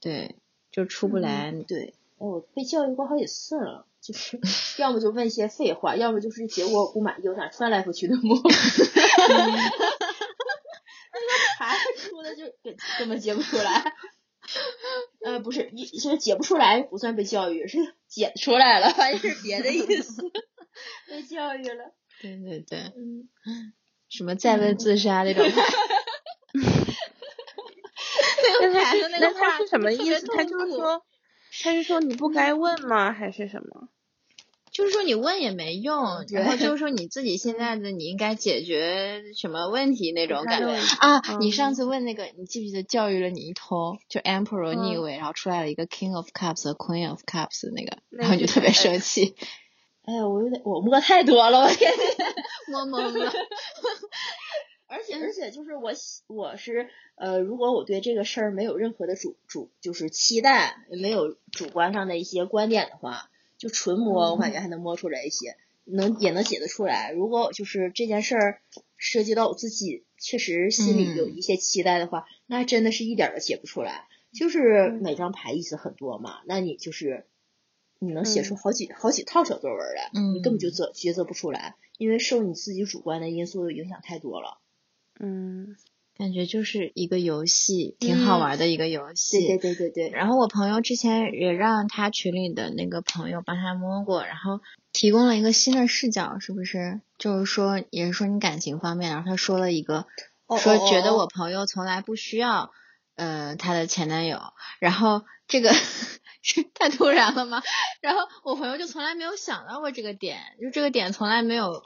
Speaker 3: 对，就出不来，
Speaker 4: 对，哎，我被教育过好几次了，就是 [LAUGHS] 要么就问一些废话，要么就是结果我不满意，有点翻来覆去的摸，[LAUGHS] 那个牌出的就根本接不出来。呃，不是，你是解不出来不算被教育，是解出来了，反正是别的意思，[LAUGHS] 被教育了。
Speaker 3: 对对对，嗯，什么再问自杀那种牌，
Speaker 1: 那他是那他是什么意思？他就是说，他是说你不该问吗？还是什么？
Speaker 3: 就是说你问也没用，然后就是说你自己现在的你应该解决什么问题那种感觉啊！你上次问那个，你记不记得教育了你一通，就 Emperor 逆位，然后出来了一个 King of Cups 和 Queen of Cups 那个，然后你就特别生气。
Speaker 4: 哎呀，我有点我摸太多了，我天，[LAUGHS]
Speaker 3: 摸懵了。[LAUGHS]
Speaker 4: 而且而且就是我我是呃，如果我对这个事儿没有任何的主主就是期待，没有主观上的一些观点的话。就纯摸，我感觉还能摸出来一些，能也能解得出来。如果就是这件事儿涉及到我自己，确实心里有一些期待的话，那真的是一点都解不出来。就是每张牌意思很多嘛，那你就是你能写出好几好几套小作文来，你根本就择抉择不出来，因为受你自己主观的因素影响太多了。
Speaker 1: 嗯。
Speaker 3: 感觉就是一个游戏，挺好玩的一个游戏。
Speaker 4: 对对对对对。
Speaker 3: 然后我朋友之前也让他群里的那个朋友帮他摸过，然后提供了一个新的视角，是不是？就是说，也是说你感情方面，然后他说了一个，说觉得我朋友从来不需要，呃，他的前男友。然后这个 [LAUGHS] 是太突然了吗？[LAUGHS] 然后我朋友就从来没有想到过这个点，就这个点从来没有。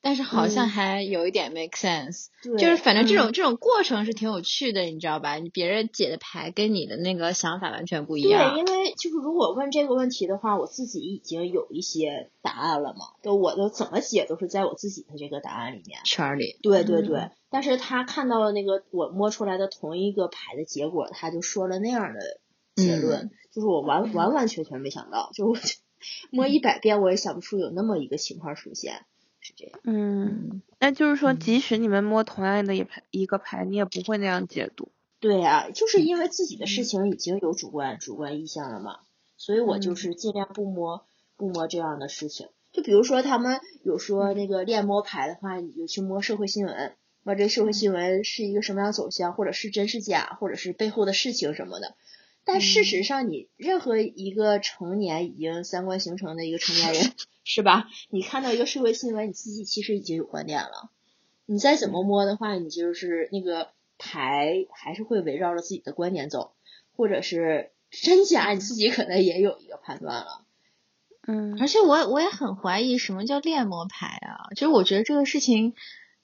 Speaker 3: 但是好像还有一点 make sense，就是反正这种这种过程是挺有趣的，你知道吧？你别人解的牌跟你的那个想法完全不一样。
Speaker 4: 对，因为就是如果问这个问题的话，我自己已经有一些答案了嘛，都我都怎么解都是在我自己的这个答案里面
Speaker 3: 圈里。
Speaker 4: 对对对，但是他看到了那个我摸出来的同一个牌的结果，他就说了那样的结论，就是我完完完全全没想到，就摸一百遍我也想不出有那么一个情况出现。是这样，
Speaker 1: 嗯，那就是说，即使你们摸同样的一牌一个牌，你也不会那样解读。
Speaker 4: 对啊，就是因为自己的事情已经有主观主观意向了嘛，所以我就是尽量不摸不摸这样的事情。就比如说他们有说那个练摸牌的话，你就去摸社会新闻，摸这社会新闻是一个什么样走向，或者是真是假，或者是背后的事情什么的。但事实上，你任何一个成年已经三观形成的一个成年人。[LAUGHS] 是吧？你看到一个社会新闻，你自己其实已经有观点了。你再怎么摸的话，你就是那个牌还是会围绕着自己的观点走，或者是真假，你自己可能也有一个判断了。
Speaker 1: 嗯，
Speaker 3: 而且我我也很怀疑什么叫恋魔牌啊？就是我觉得这个事情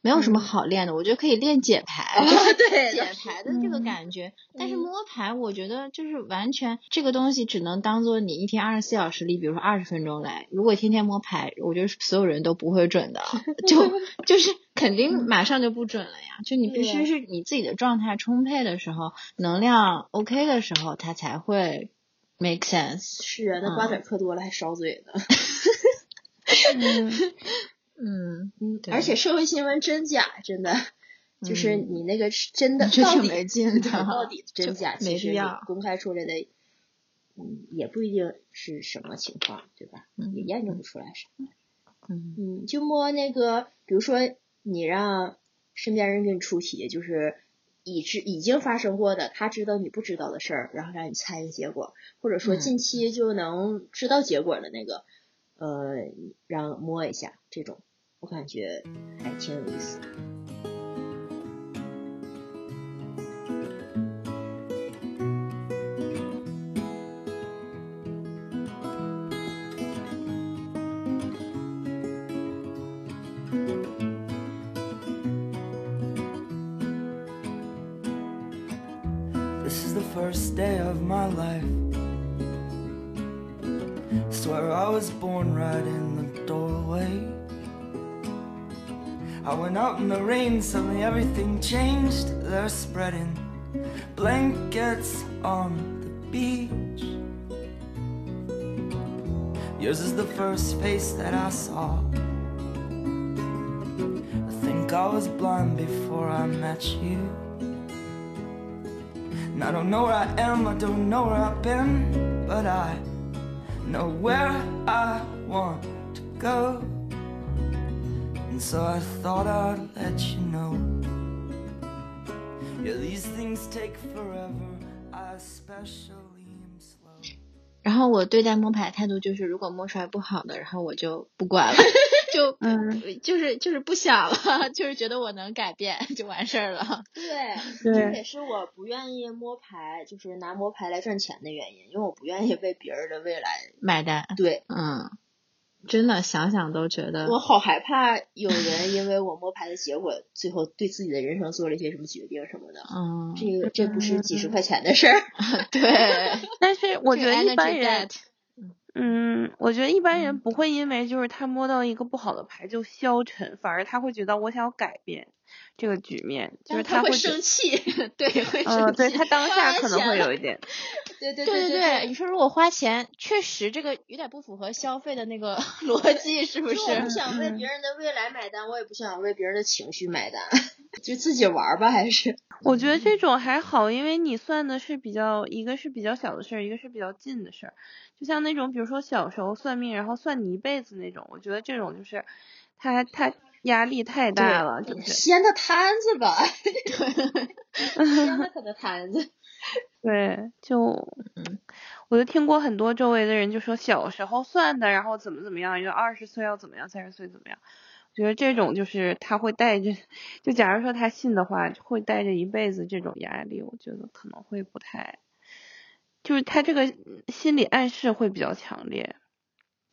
Speaker 3: 没有什么
Speaker 1: 嗯
Speaker 3: 好练的，我觉得可以练解牌，
Speaker 4: 哦 [LAUGHS] 对
Speaker 3: 解牌的这个
Speaker 1: 嗯
Speaker 3: 感觉。但是
Speaker 4: 嗯
Speaker 3: 摸牌，我觉得就是完全这个东西只能当做你一天二十四小时里，比如说二十分钟来。如果天天摸牌，我觉得所有人都不会准的，[LAUGHS] 就就是肯定马上就不准了呀。就你必须是你自己的状态充沛的时候，能量 OK 的时候，它才会 make sense。
Speaker 4: 是啊，那瓜子嗑多了还烧嘴呢。[LAUGHS]
Speaker 1: 嗯
Speaker 3: 嗯，
Speaker 4: 嗯，而且社会新闻真假真的，就是
Speaker 3: 嗯
Speaker 4: 你那个是真 [LAUGHS] 的
Speaker 3: 就
Speaker 4: 到底
Speaker 3: 挺没劲的
Speaker 4: 到 [LAUGHS] 底真假，其实公开出来的，嗯，也不一定是什么情况，对吧？
Speaker 3: 嗯
Speaker 4: 也验证不出来啥。
Speaker 3: 嗯
Speaker 4: 嗯，就摸那个，比如说你让身边人给你出题，就是已知已经发生过的，他知道你不知道的事儿，然后让你猜一个结果，或者说
Speaker 3: 嗯
Speaker 4: 近期就能知道结果的那个，呃，让摸一下这种，我感觉还挺有意思。
Speaker 5: Went out in the rain, suddenly everything changed. They're spreading blankets on the beach. Yours is the first face that I saw. I think I was blind before I met you. And I don't know where I am, I don't know where I've been, but I know where I want to go. And so I thought I'd let you know. Yeah, these things take forever. I especially am slow.
Speaker 3: 然后我对待摸牌态度就是，如果摸出来不好的，然后我就不管了，[LAUGHS] 就
Speaker 1: 嗯
Speaker 3: 就是就是不想了，[LAUGHS] 就是觉得我能改变 [LAUGHS] 就完事儿了。
Speaker 4: 对，
Speaker 1: 对
Speaker 4: 这也是我不愿意摸牌，就是拿摸牌来赚钱的原因，因为我不愿意为别人的未来。
Speaker 3: 买单，
Speaker 4: 对
Speaker 3: 嗯，真的想想都觉得
Speaker 4: 我好害怕有人因为我摸牌的结果，最后对自己的人生做了一些什么决定什么的。
Speaker 3: 嗯，
Speaker 4: 这个这不是几十块钱的事儿。[LAUGHS]
Speaker 3: 对，[LAUGHS]
Speaker 1: 但是我觉得一般人嗯，我觉得一般
Speaker 3: 嗯
Speaker 1: 人不会因为就是他摸到一个不好的牌就消沉，反而他会觉得我想要改变这个局面，就是
Speaker 4: 他
Speaker 1: 会觉
Speaker 4: 生气，[LAUGHS]
Speaker 3: 对，会
Speaker 1: 呃，
Speaker 3: 生气。
Speaker 1: 对他当下可能会有一点，
Speaker 4: 对对
Speaker 3: 对
Speaker 4: 对
Speaker 3: 对，你说如果花钱，确实这个有点不符合消费的那个 [LAUGHS] 逻辑，是不是
Speaker 4: 就？我不想为
Speaker 1: 嗯
Speaker 4: 别人的未来买单，我也不想为别人的情绪买单，[LAUGHS] 就自己玩儿吧，还是
Speaker 1: 我觉得这种还好，因为你算的是比较，一个是比较小的事儿，一个是比较近的事儿。就像那种，比如说小时候算命，然后算你一辈子那种，我觉得这种就是，他他压力太大了，就是
Speaker 4: 掀他摊子吧，[LAUGHS] 掀他他的摊子。[LAUGHS]
Speaker 1: 对，就，我就听过很多周围的人就说小时候算的，然后怎么怎么样，就二十岁要怎么样，三十岁怎么样。我觉得这种就是他会带着，就假如说他信的话，会带着一辈子这种压力，我觉得可能会不太，就是他这个心理暗示会比较强烈。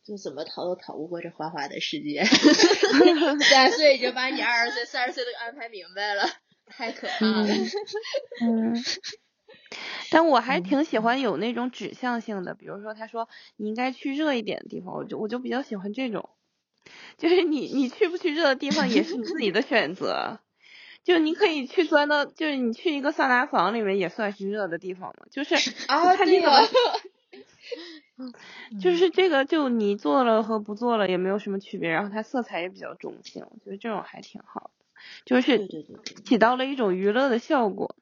Speaker 4: 就怎么逃都逃不过这花花的世界。三十岁已经把你二十岁、三十岁都安排明白了，太可怕了。[LAUGHS]
Speaker 1: 嗯，但我还挺喜欢有那种指向性的，比如说他说你应该去热一点的地方，我就我就比较喜欢这种，就是你你去不去热的地方也是你自己的选择，[LAUGHS] 就你可以去钻到，就是你去一个桑拿房里面也算是热的地方嘛，就是
Speaker 4: 啊，
Speaker 1: 看
Speaker 4: 对呀、
Speaker 1: 你怎么。就是这个，就你做了和不做了也没有什么区别，然后它色彩也比较中性，我觉得这种还挺好的，就是。起到了一种娱乐的效果。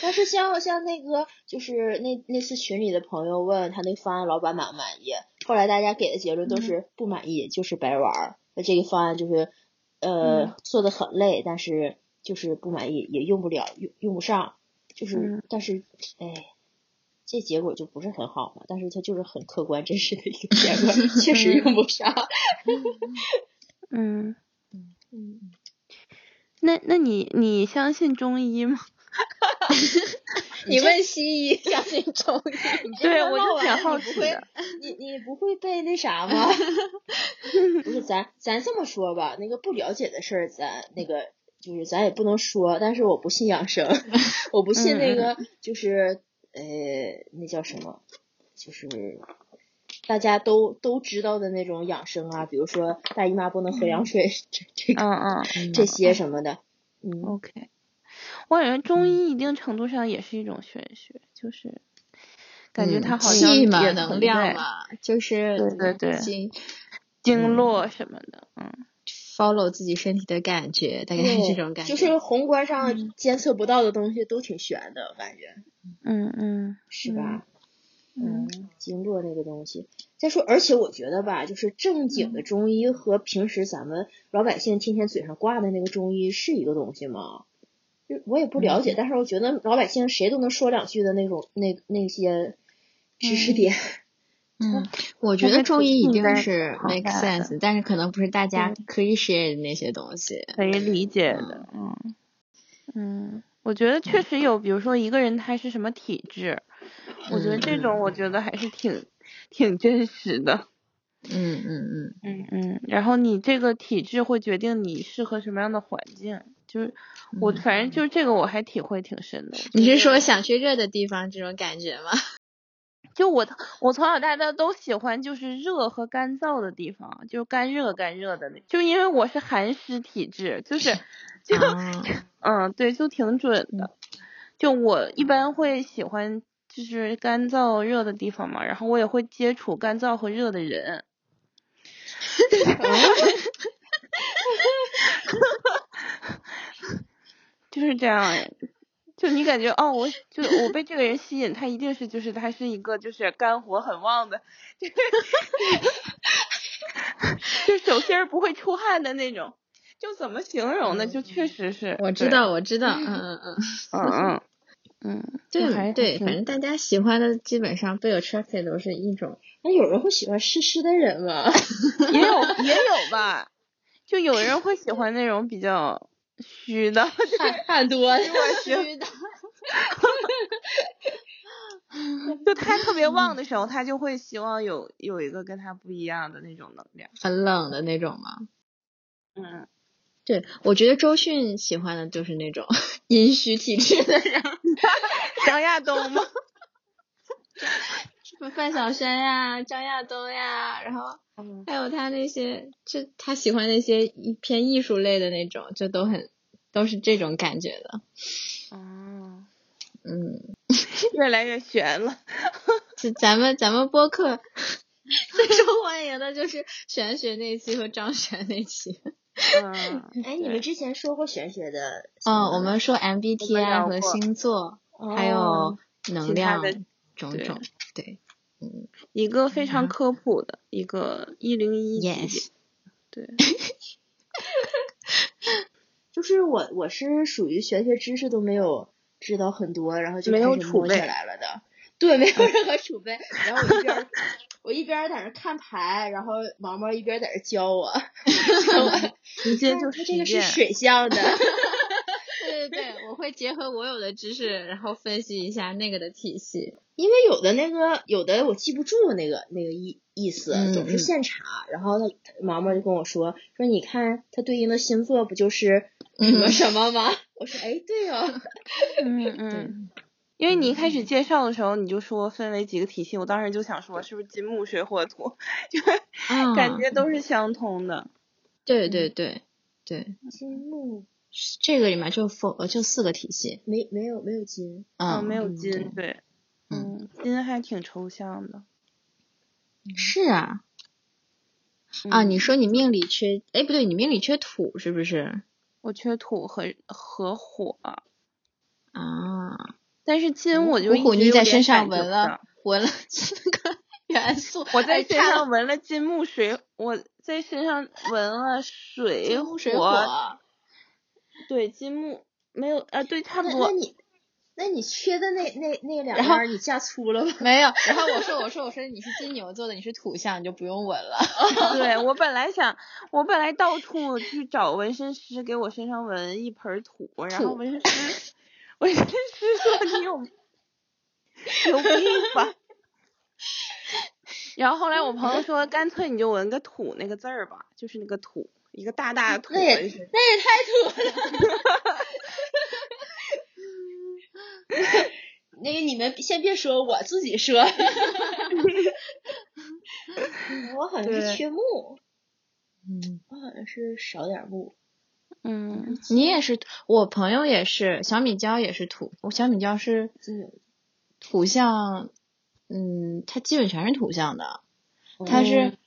Speaker 4: 但是像像那个，就是那那次群里的朋友问他那方案老板满不满意，后来大家给的结论都是不满意，就是白玩儿。那这个方案就是，呃，
Speaker 1: 嗯
Speaker 4: 做的很累，但是就是不满意，也用不了，用用不上，就是，
Speaker 1: 嗯
Speaker 4: 但是，哎，这结果就不是很好嘛。但是它就是很客观真实的一个结果，确实用不上。[LAUGHS]
Speaker 1: 嗯，
Speaker 4: 嗯嗯，
Speaker 1: 那那你你相信中医吗？[LAUGHS]
Speaker 3: 你问西医相信中医，[LAUGHS]
Speaker 1: 对，我就挺好奇的。
Speaker 4: 你你不会背那啥吗？不是，咱咱这么说吧，那个不了解的事儿，咱那个就是咱也不能说，但是我不信养生，我不信那个就是呃那叫什么，就是大家都都知道的那种养生啊，比如说大姨妈不能喝凉水，这这个
Speaker 1: 嗯嗯。
Speaker 4: 这些什么的，嗯
Speaker 1: ，，OK。我感觉中医一定程度上也是一种玄学，就是感觉它好像
Speaker 3: 气嘛，
Speaker 1: 也
Speaker 3: 能量嘛，就是
Speaker 1: 对对对
Speaker 3: 经
Speaker 1: 经络什么的，嗯
Speaker 3: follow 自己身体的感觉，大概是这种感觉。
Speaker 4: 就是宏观上监测不到的东西都挺悬的，我感觉
Speaker 1: 嗯嗯
Speaker 4: 是吧？
Speaker 1: 嗯
Speaker 4: 嗯，经络那个东西。再说，而且我觉得吧，就是正经的中医和平时咱们老百姓天天嘴上挂的那个中医是一个东西吗？就我也不了解，但是我觉得老百姓谁都能说两句的那种那那些知识点。
Speaker 3: 嗯，我觉得中医一定是 make sense，但是可能不是大家可以 share 的那些东西。
Speaker 1: 可以理解的，嗯嗯，我觉得确实有，比如说一个人他是什么体质，我觉得这种我觉得还是挺挺真实的，
Speaker 3: 嗯嗯嗯，
Speaker 1: 嗯嗯，然后你这个体质会决定你适合什么样的环境，就是我反正就是这个我还体会挺深的。
Speaker 3: 你是说想去热的地方这种感觉吗？
Speaker 1: 就我我从小到大都喜欢就是热和干燥的地方，就是干热干热的那，就因为我是寒湿体质，就是 [LAUGHS] 就、[LAUGHS]
Speaker 3: 啊
Speaker 1: 嗯对，就挺准的。就我一般会喜欢就是干燥热的地方嘛，然后我也会接触干燥和热的人。[LAUGHS] 就是这样，就你感觉哦，我就我被这个人吸引，他一定是就是他是一个就是肝火很旺的，就是就手心儿不会出汗的那种，就怎么形容呢？就确实是，
Speaker 3: 我知道，我知道，嗯嗯嗯，
Speaker 1: 嗯嗯嗯，就还
Speaker 3: 对对，反正大家喜欢的基本上被 attracted 都是一种。
Speaker 4: 那有人会喜欢湿湿的人吗？[LAUGHS]
Speaker 1: 也有也有吧，就有人会喜欢那种比较 [LAUGHS] 虚的，
Speaker 4: 汗汗多是吧？
Speaker 3: 虚的。
Speaker 1: 就他特别旺的时候，他就会希望有有一个跟他不一样的那种能量。
Speaker 3: 很冷的那种吗？
Speaker 1: 嗯，
Speaker 3: 对，我觉得周迅喜欢的就是那种 [LAUGHS] 阴虚体质的人，[LAUGHS]
Speaker 1: 张亚东吗？
Speaker 3: 范晓萱呀、张亚东呀，然后
Speaker 1: 嗯
Speaker 3: 还有他那些，就他喜欢那些一偏艺术类的那种，就都很都是这种感觉的。
Speaker 1: 啊，
Speaker 3: 嗯，
Speaker 1: 越来越悬了。[LAUGHS]
Speaker 3: 就咱们咱们播客最受欢迎的就是玄学那期和张悬那期。
Speaker 1: 嗯，[LAUGHS]
Speaker 4: 哎，你们之前说过玄学的？
Speaker 3: 嗯，我们说 MBTI 和星座，
Speaker 4: 哦
Speaker 3: 还有能量
Speaker 1: 的
Speaker 3: 种种，对
Speaker 1: 一个非常科普的一个一零一级别
Speaker 3: ，yes，
Speaker 1: 对，[LAUGHS]
Speaker 4: 就是我我是属于玄学知识都没有知道很多，然后就
Speaker 1: 没有储备
Speaker 4: 来了的。对，没有任何储备。[LAUGHS] 然后我一边我一边在那看牌，然后毛毛一边在那教我，[LAUGHS]
Speaker 1: 直接就
Speaker 4: 它这个是水象的。
Speaker 3: 对对对，我会结合我有的知识，然后分析一下那个的体系。
Speaker 4: 因为有的那个有的我记不住那个那个意意思，
Speaker 3: 嗯
Speaker 4: 总是现查。然后他他毛毛就跟我说说，你看它对应的星座不就是什么
Speaker 3: 嗯
Speaker 4: 什么吗？[LAUGHS] 我说哎，对哦。[LAUGHS]
Speaker 1: 嗯嗯。因为你一开始介绍的时候，你就说分为几个体系，我当时就想说是不是金木水火土，[LAUGHS] 就感觉都是相通的。
Speaker 3: 对对对对，
Speaker 4: 金木
Speaker 3: 这个里面就否呃就四个体系，
Speaker 4: 没没有没有金，
Speaker 3: 嗯，
Speaker 1: 没有
Speaker 3: 嗯
Speaker 1: 金，对，嗯，金还挺抽象的。
Speaker 3: 是啊啊，
Speaker 1: 嗯
Speaker 3: 你说你命里缺，哎不对，你命里缺土是不是？
Speaker 1: 我缺土和和火，
Speaker 3: 啊，
Speaker 1: 但是金我就
Speaker 3: 虎虎
Speaker 1: 一直有点
Speaker 3: 你在身上
Speaker 1: 感觉不
Speaker 3: 纹了
Speaker 1: 到。
Speaker 3: 纹了四个 [LAUGHS] 元素，
Speaker 1: 我在身上纹了金木水，我在身上纹了水
Speaker 3: 金木水，
Speaker 1: 火，对金木没有啊，对差不多。
Speaker 4: 那那你那你缺的那那那两
Speaker 3: 然后
Speaker 4: 样儿你嫁粗了吧？[LAUGHS]
Speaker 3: 没有。然后我说我说我说你是金牛座的，你是土象，你就不用纹了。[LAUGHS] [LAUGHS]
Speaker 1: 对我本来想，我本来到处去找纹身师给我身上纹一盆儿土，然后纹身师纹身师说你有有病吧？然后后来我朋友说，干脆你就纹个土那个字儿吧，就是那个土，一个大大的土
Speaker 4: 那也。那也太土了。[LAUGHS] 那个你们先别说，我自己说。我好像是缺木，
Speaker 3: 嗯，
Speaker 4: 我好像是少点木。
Speaker 1: 嗯，
Speaker 3: 你也是，我朋友也是，小米椒也是土，我小米椒是土象，嗯，它基本全是土象的，它是
Speaker 1: 嗯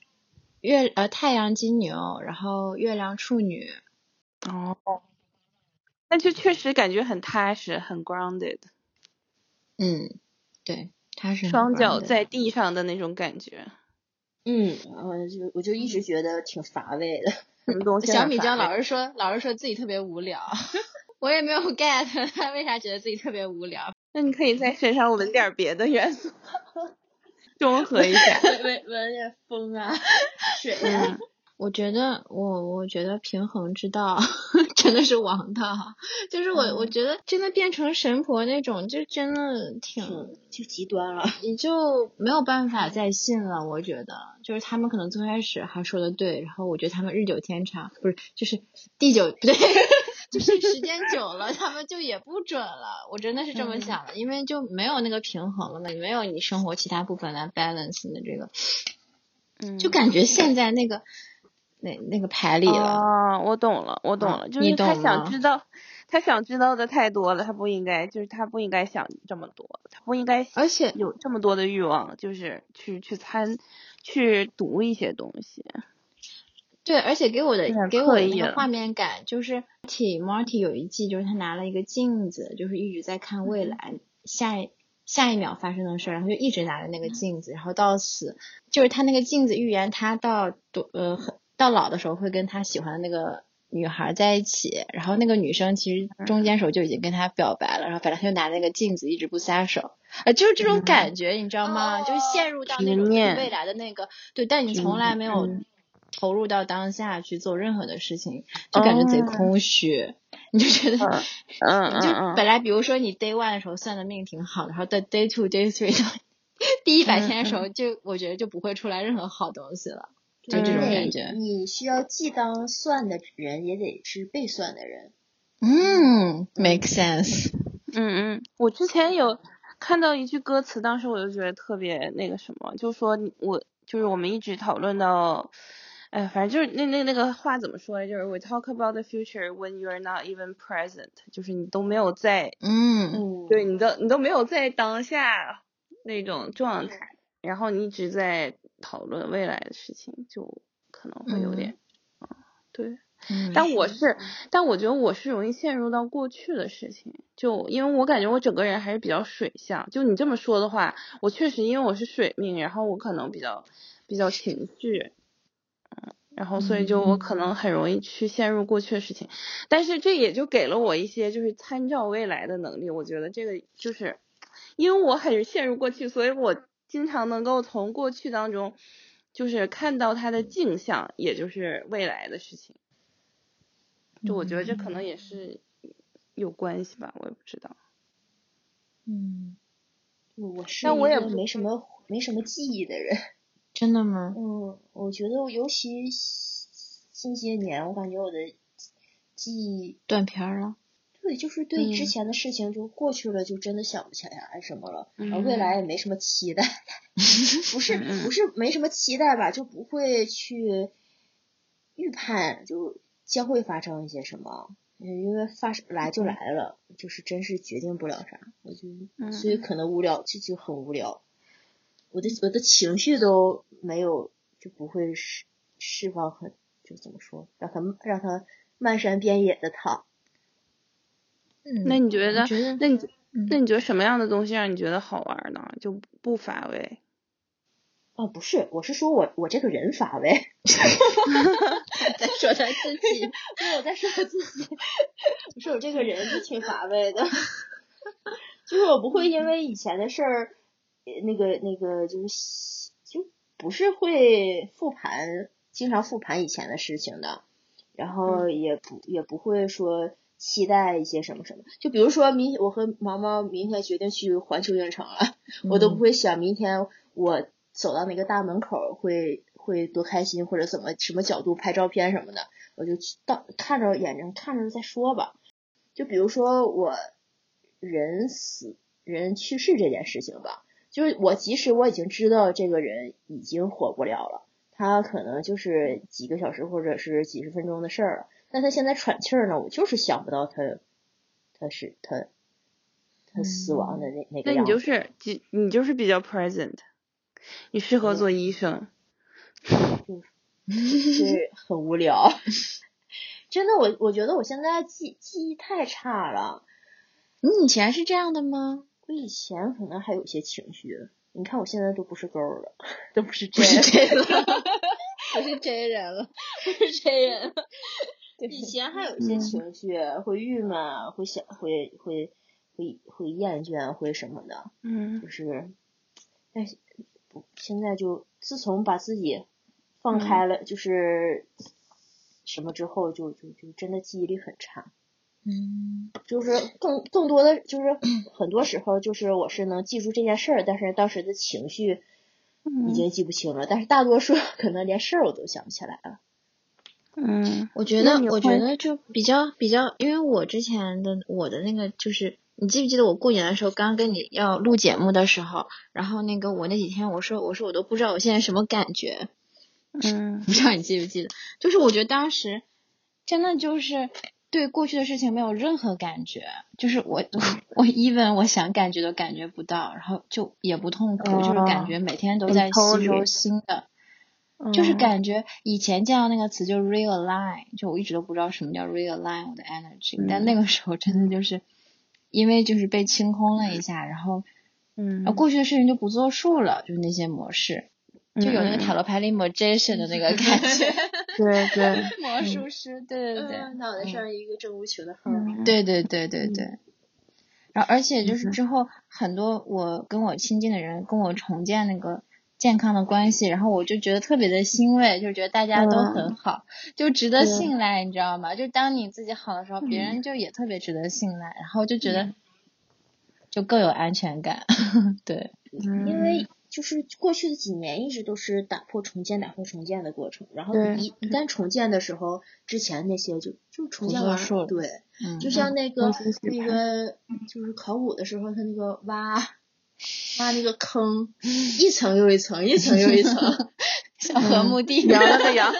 Speaker 3: 月呃太阳金牛，然后月亮处女，
Speaker 1: 哦，那就确实感觉很踏实，很 grounded，
Speaker 3: 嗯，对，踏实
Speaker 1: 双脚在地上的那种感觉。
Speaker 4: 嗯，我就我就一直觉得挺乏味的。[LAUGHS]
Speaker 1: 什么东西？
Speaker 3: 小米椒老是说老是说自己特别无聊，[LAUGHS] 我也没有 get 他为啥觉得自己特别无聊。
Speaker 1: 那你可以在身上纹点别的元素，[LAUGHS] [LAUGHS] 中和一下。[LAUGHS]
Speaker 4: 闻闻闻点风啊，水啊。
Speaker 1: 嗯，
Speaker 3: 我觉得我我觉得平衡之道 [LAUGHS] 真的是王道，就是我、我觉得真的变成神婆那种，就真的挺
Speaker 4: 挺就极端了。
Speaker 3: 你就没有办法再信了。我觉得就是他们可能最开始还说的对，然后我觉得他们日久天长，不是就是地久不对，就是时间久了，他们就也不准了。我真的是这么想的，因为就没有那个平衡了嘛，你没有你生活其他部分来 balance 你的这个，
Speaker 1: 嗯
Speaker 3: 就感觉现在那个那那个牌里了。
Speaker 1: 哦，我懂了，我懂
Speaker 3: 啊
Speaker 1: 了，就是他想知道，他想知道的太多了，他不应该，就是他不应该想这么多，他不应该
Speaker 3: 而且
Speaker 1: 有这么多的欲望，就是去去参去读一些东西。
Speaker 3: 对，而且给我的给我的那
Speaker 1: 刻意了
Speaker 3: 个画面感就是 Marty Marty 有一季就是他拿了一个镜子，就是一直在看未来、下一下一秒发生的事儿，然后就一直拿着那个镜子，然后到死就是他那个镜子预言他到多呃很到老的时候会跟他喜欢的那个女孩在一起，然后那个女生其实中间时候就已经跟他表白了，然后反正他就拿那个镜子一直不撒手，呃，就是这种感觉，你知道吗？就是陷入到那种未来的那个对，但你从来没有
Speaker 1: 嗯
Speaker 3: 投入到当下去做任何的事情，就感觉贼
Speaker 1: 哦
Speaker 3: 空虚，你就觉得。[LAUGHS]
Speaker 1: 嗯嗯
Speaker 3: 就
Speaker 1: 嗯
Speaker 3: 本来比如说你 day one 的时候算的命挺好的，然后在 day two、day three 到 [LAUGHS] 第一百天的时候，就我觉得就不会出来任何好东西了，就这种
Speaker 1: 嗯
Speaker 3: 感觉。
Speaker 4: 你需要既当算的人，也得是被算的人。
Speaker 3: 嗯，make sense。[LAUGHS]
Speaker 1: 嗯嗯，我之前有看到一句歌词，当时我就觉得特别那个什么，就说我就是我们一直讨论到，哎，反正就是那那那个话怎么说来，就是 we talk about the future when you're not even present，就是你都没有在，
Speaker 3: 嗯
Speaker 4: 嗯，
Speaker 1: 对你都你都没有在当下那种状态，然后你一直在讨论未来的事情，就可能会有点，嗯，对。
Speaker 3: 嗯，
Speaker 1: 但我是，但我觉得我是容易陷入到过去的事情，就因为我感觉我整个人还是比较水象。就你这么说的话，我确实因为我是水命，然后我可能比较比较情绪，嗯，然后所以就我可能很容易去陷入过去的事情，但是这也就给了我一些就是参照未来的能力。我觉得这个就是因为我很陷入过去，所以我经常能够从过去当中就是看到它的镜像，也就是未来的事情。就我觉得这可能也是有关系吧，我也不知道。
Speaker 3: 嗯，
Speaker 4: 我是一个
Speaker 1: 但我也
Speaker 4: 没什么没什么记忆的人。
Speaker 3: 真的吗？
Speaker 4: 嗯，我觉得尤其近些年，我感觉我的记忆，
Speaker 3: 断片儿了。
Speaker 4: 对，就是对之
Speaker 1: 嗯
Speaker 4: 前的事情就过去了，就真的想不起来什么了，然后
Speaker 1: 嗯
Speaker 4: 未来也没什么期待，[LAUGHS] 不是不是没什么期待吧，就不会去预判就将会发生一些什么。嗯，因为发生来就来了，就是真是决定不了啥，我就
Speaker 1: 嗯
Speaker 4: 所以可能无聊，就就很无聊。我的我的情绪都没有，就不会释释放很，就怎么说，让它让他漫山遍野的躺。
Speaker 3: 嗯
Speaker 1: 那你觉得？
Speaker 3: 我觉得
Speaker 1: 那你
Speaker 3: 嗯
Speaker 1: 那你觉得什么样的东西让你觉得好玩呢？就不乏味？
Speaker 4: 哦，不是，我是说我我这个人乏味，[LAUGHS] [LAUGHS]
Speaker 3: 在说他自己。[LAUGHS]
Speaker 4: 不是我在说我自己，我说我这个人就挺乏味的，就是我不会因为以前的事儿，呃那个那个就是就不是会复盘，经常复盘以前的事情的，然后也不也不会说期待一些什么什么。就比如说明我和毛毛明天决定去环球影城了，[LAUGHS] 我都不会想明天我走到那个大门口会会多开心，或者怎么什么角度拍照片什么的，我就到看着眼睛看着再说吧。就比如说我人死人去世这件事情吧，就是我即使我已经知道这个人已经活不了了，他可能就是几个小时或者是几十分钟的事儿了，但他现在喘气儿呢，我就是想不到他他是他他死亡的那那个
Speaker 1: 那你。就是你你就是比较 present，你适合做医生。[LAUGHS]
Speaker 4: 就是很无聊。[LAUGHS] 真的，我我觉得我现在记记忆太差了。
Speaker 3: 你以前是这样的吗？
Speaker 4: 我以前可能还有些情绪，你看我现在都不是勾儿了，[LAUGHS] 都不是
Speaker 3: 不
Speaker 4: 真
Speaker 3: 是这了，[LAUGHS] 我是真人了。[LAUGHS]
Speaker 4: 不是真人。
Speaker 3: 对
Speaker 4: 以前还有一些
Speaker 1: 嗯
Speaker 4: 情绪，会郁闷，会想，会会会会厌倦，会什么的，
Speaker 1: 嗯
Speaker 4: 就是，但是不，现在就自从把自己放开了，就是什么之后就，就就真的记忆力很差。
Speaker 3: 嗯
Speaker 4: 就是更更多的就是很多时候就是我是能记住这件事儿，但是当时的情绪已经记不清了。但是大多数 [LAUGHS] 可能连事儿我都想不起来了。
Speaker 1: 嗯
Speaker 3: 我觉得，我觉得就比较比较，因为我之前的我的那个就是，你记不记得我过年的时候刚跟你要录节目的时候，然后那个我那几天我说我说我都不知道我现在什么感觉，
Speaker 1: 嗯 [LAUGHS]
Speaker 3: 不知道你记不记得？就是我觉得当时真的就是对过去的事情没有任何感觉，就是我 [LAUGHS] 我 even 我想感觉都感觉不到，然后就也不痛苦，就是感觉每天都在吸收新的。就是
Speaker 1: 嗯
Speaker 3: 感觉以前见到那个词就 realign，就我一直都不知道什么叫 realign 我的 energy，、但
Speaker 1: 嗯
Speaker 3: 那个时候真的就是因为就是被清空了一下，然后
Speaker 1: 嗯。
Speaker 3: 过去的事情就不作数了，就是那些模式，就有那个塔罗牌里 magician 的那个感觉，[LAUGHS]
Speaker 1: 对对，[LAUGHS]
Speaker 3: 魔术师，对对对，
Speaker 4: 脑袋上一个正无穷的号。
Speaker 1: 嗯。
Speaker 3: 对对对对对。然后而且就是
Speaker 1: 嗯
Speaker 3: 之后很多我跟我亲近的人跟我重建那个健康的关系，然后我就觉得特别的欣慰，就觉得大家都
Speaker 1: 嗯。
Speaker 3: 很好，就值得信赖，你知道吗？就当你自己好的时候，别人就也特别值得信赖，然后就觉得就更有安全感。[LAUGHS] 对，
Speaker 1: 嗯
Speaker 4: 因为就是过去的几年一直都是打破重建、打破重建的过程，然后
Speaker 1: 对
Speaker 4: 一一旦重建的时候，之前那些就就重建完对，
Speaker 3: 嗯，
Speaker 4: 就像那个那个就是考古的时候，他那个挖挖那个坑，一层又一层，一层又一层，
Speaker 3: 像河墓地，
Speaker 1: 羊了个 [LAUGHS] 羊，
Speaker 4: 他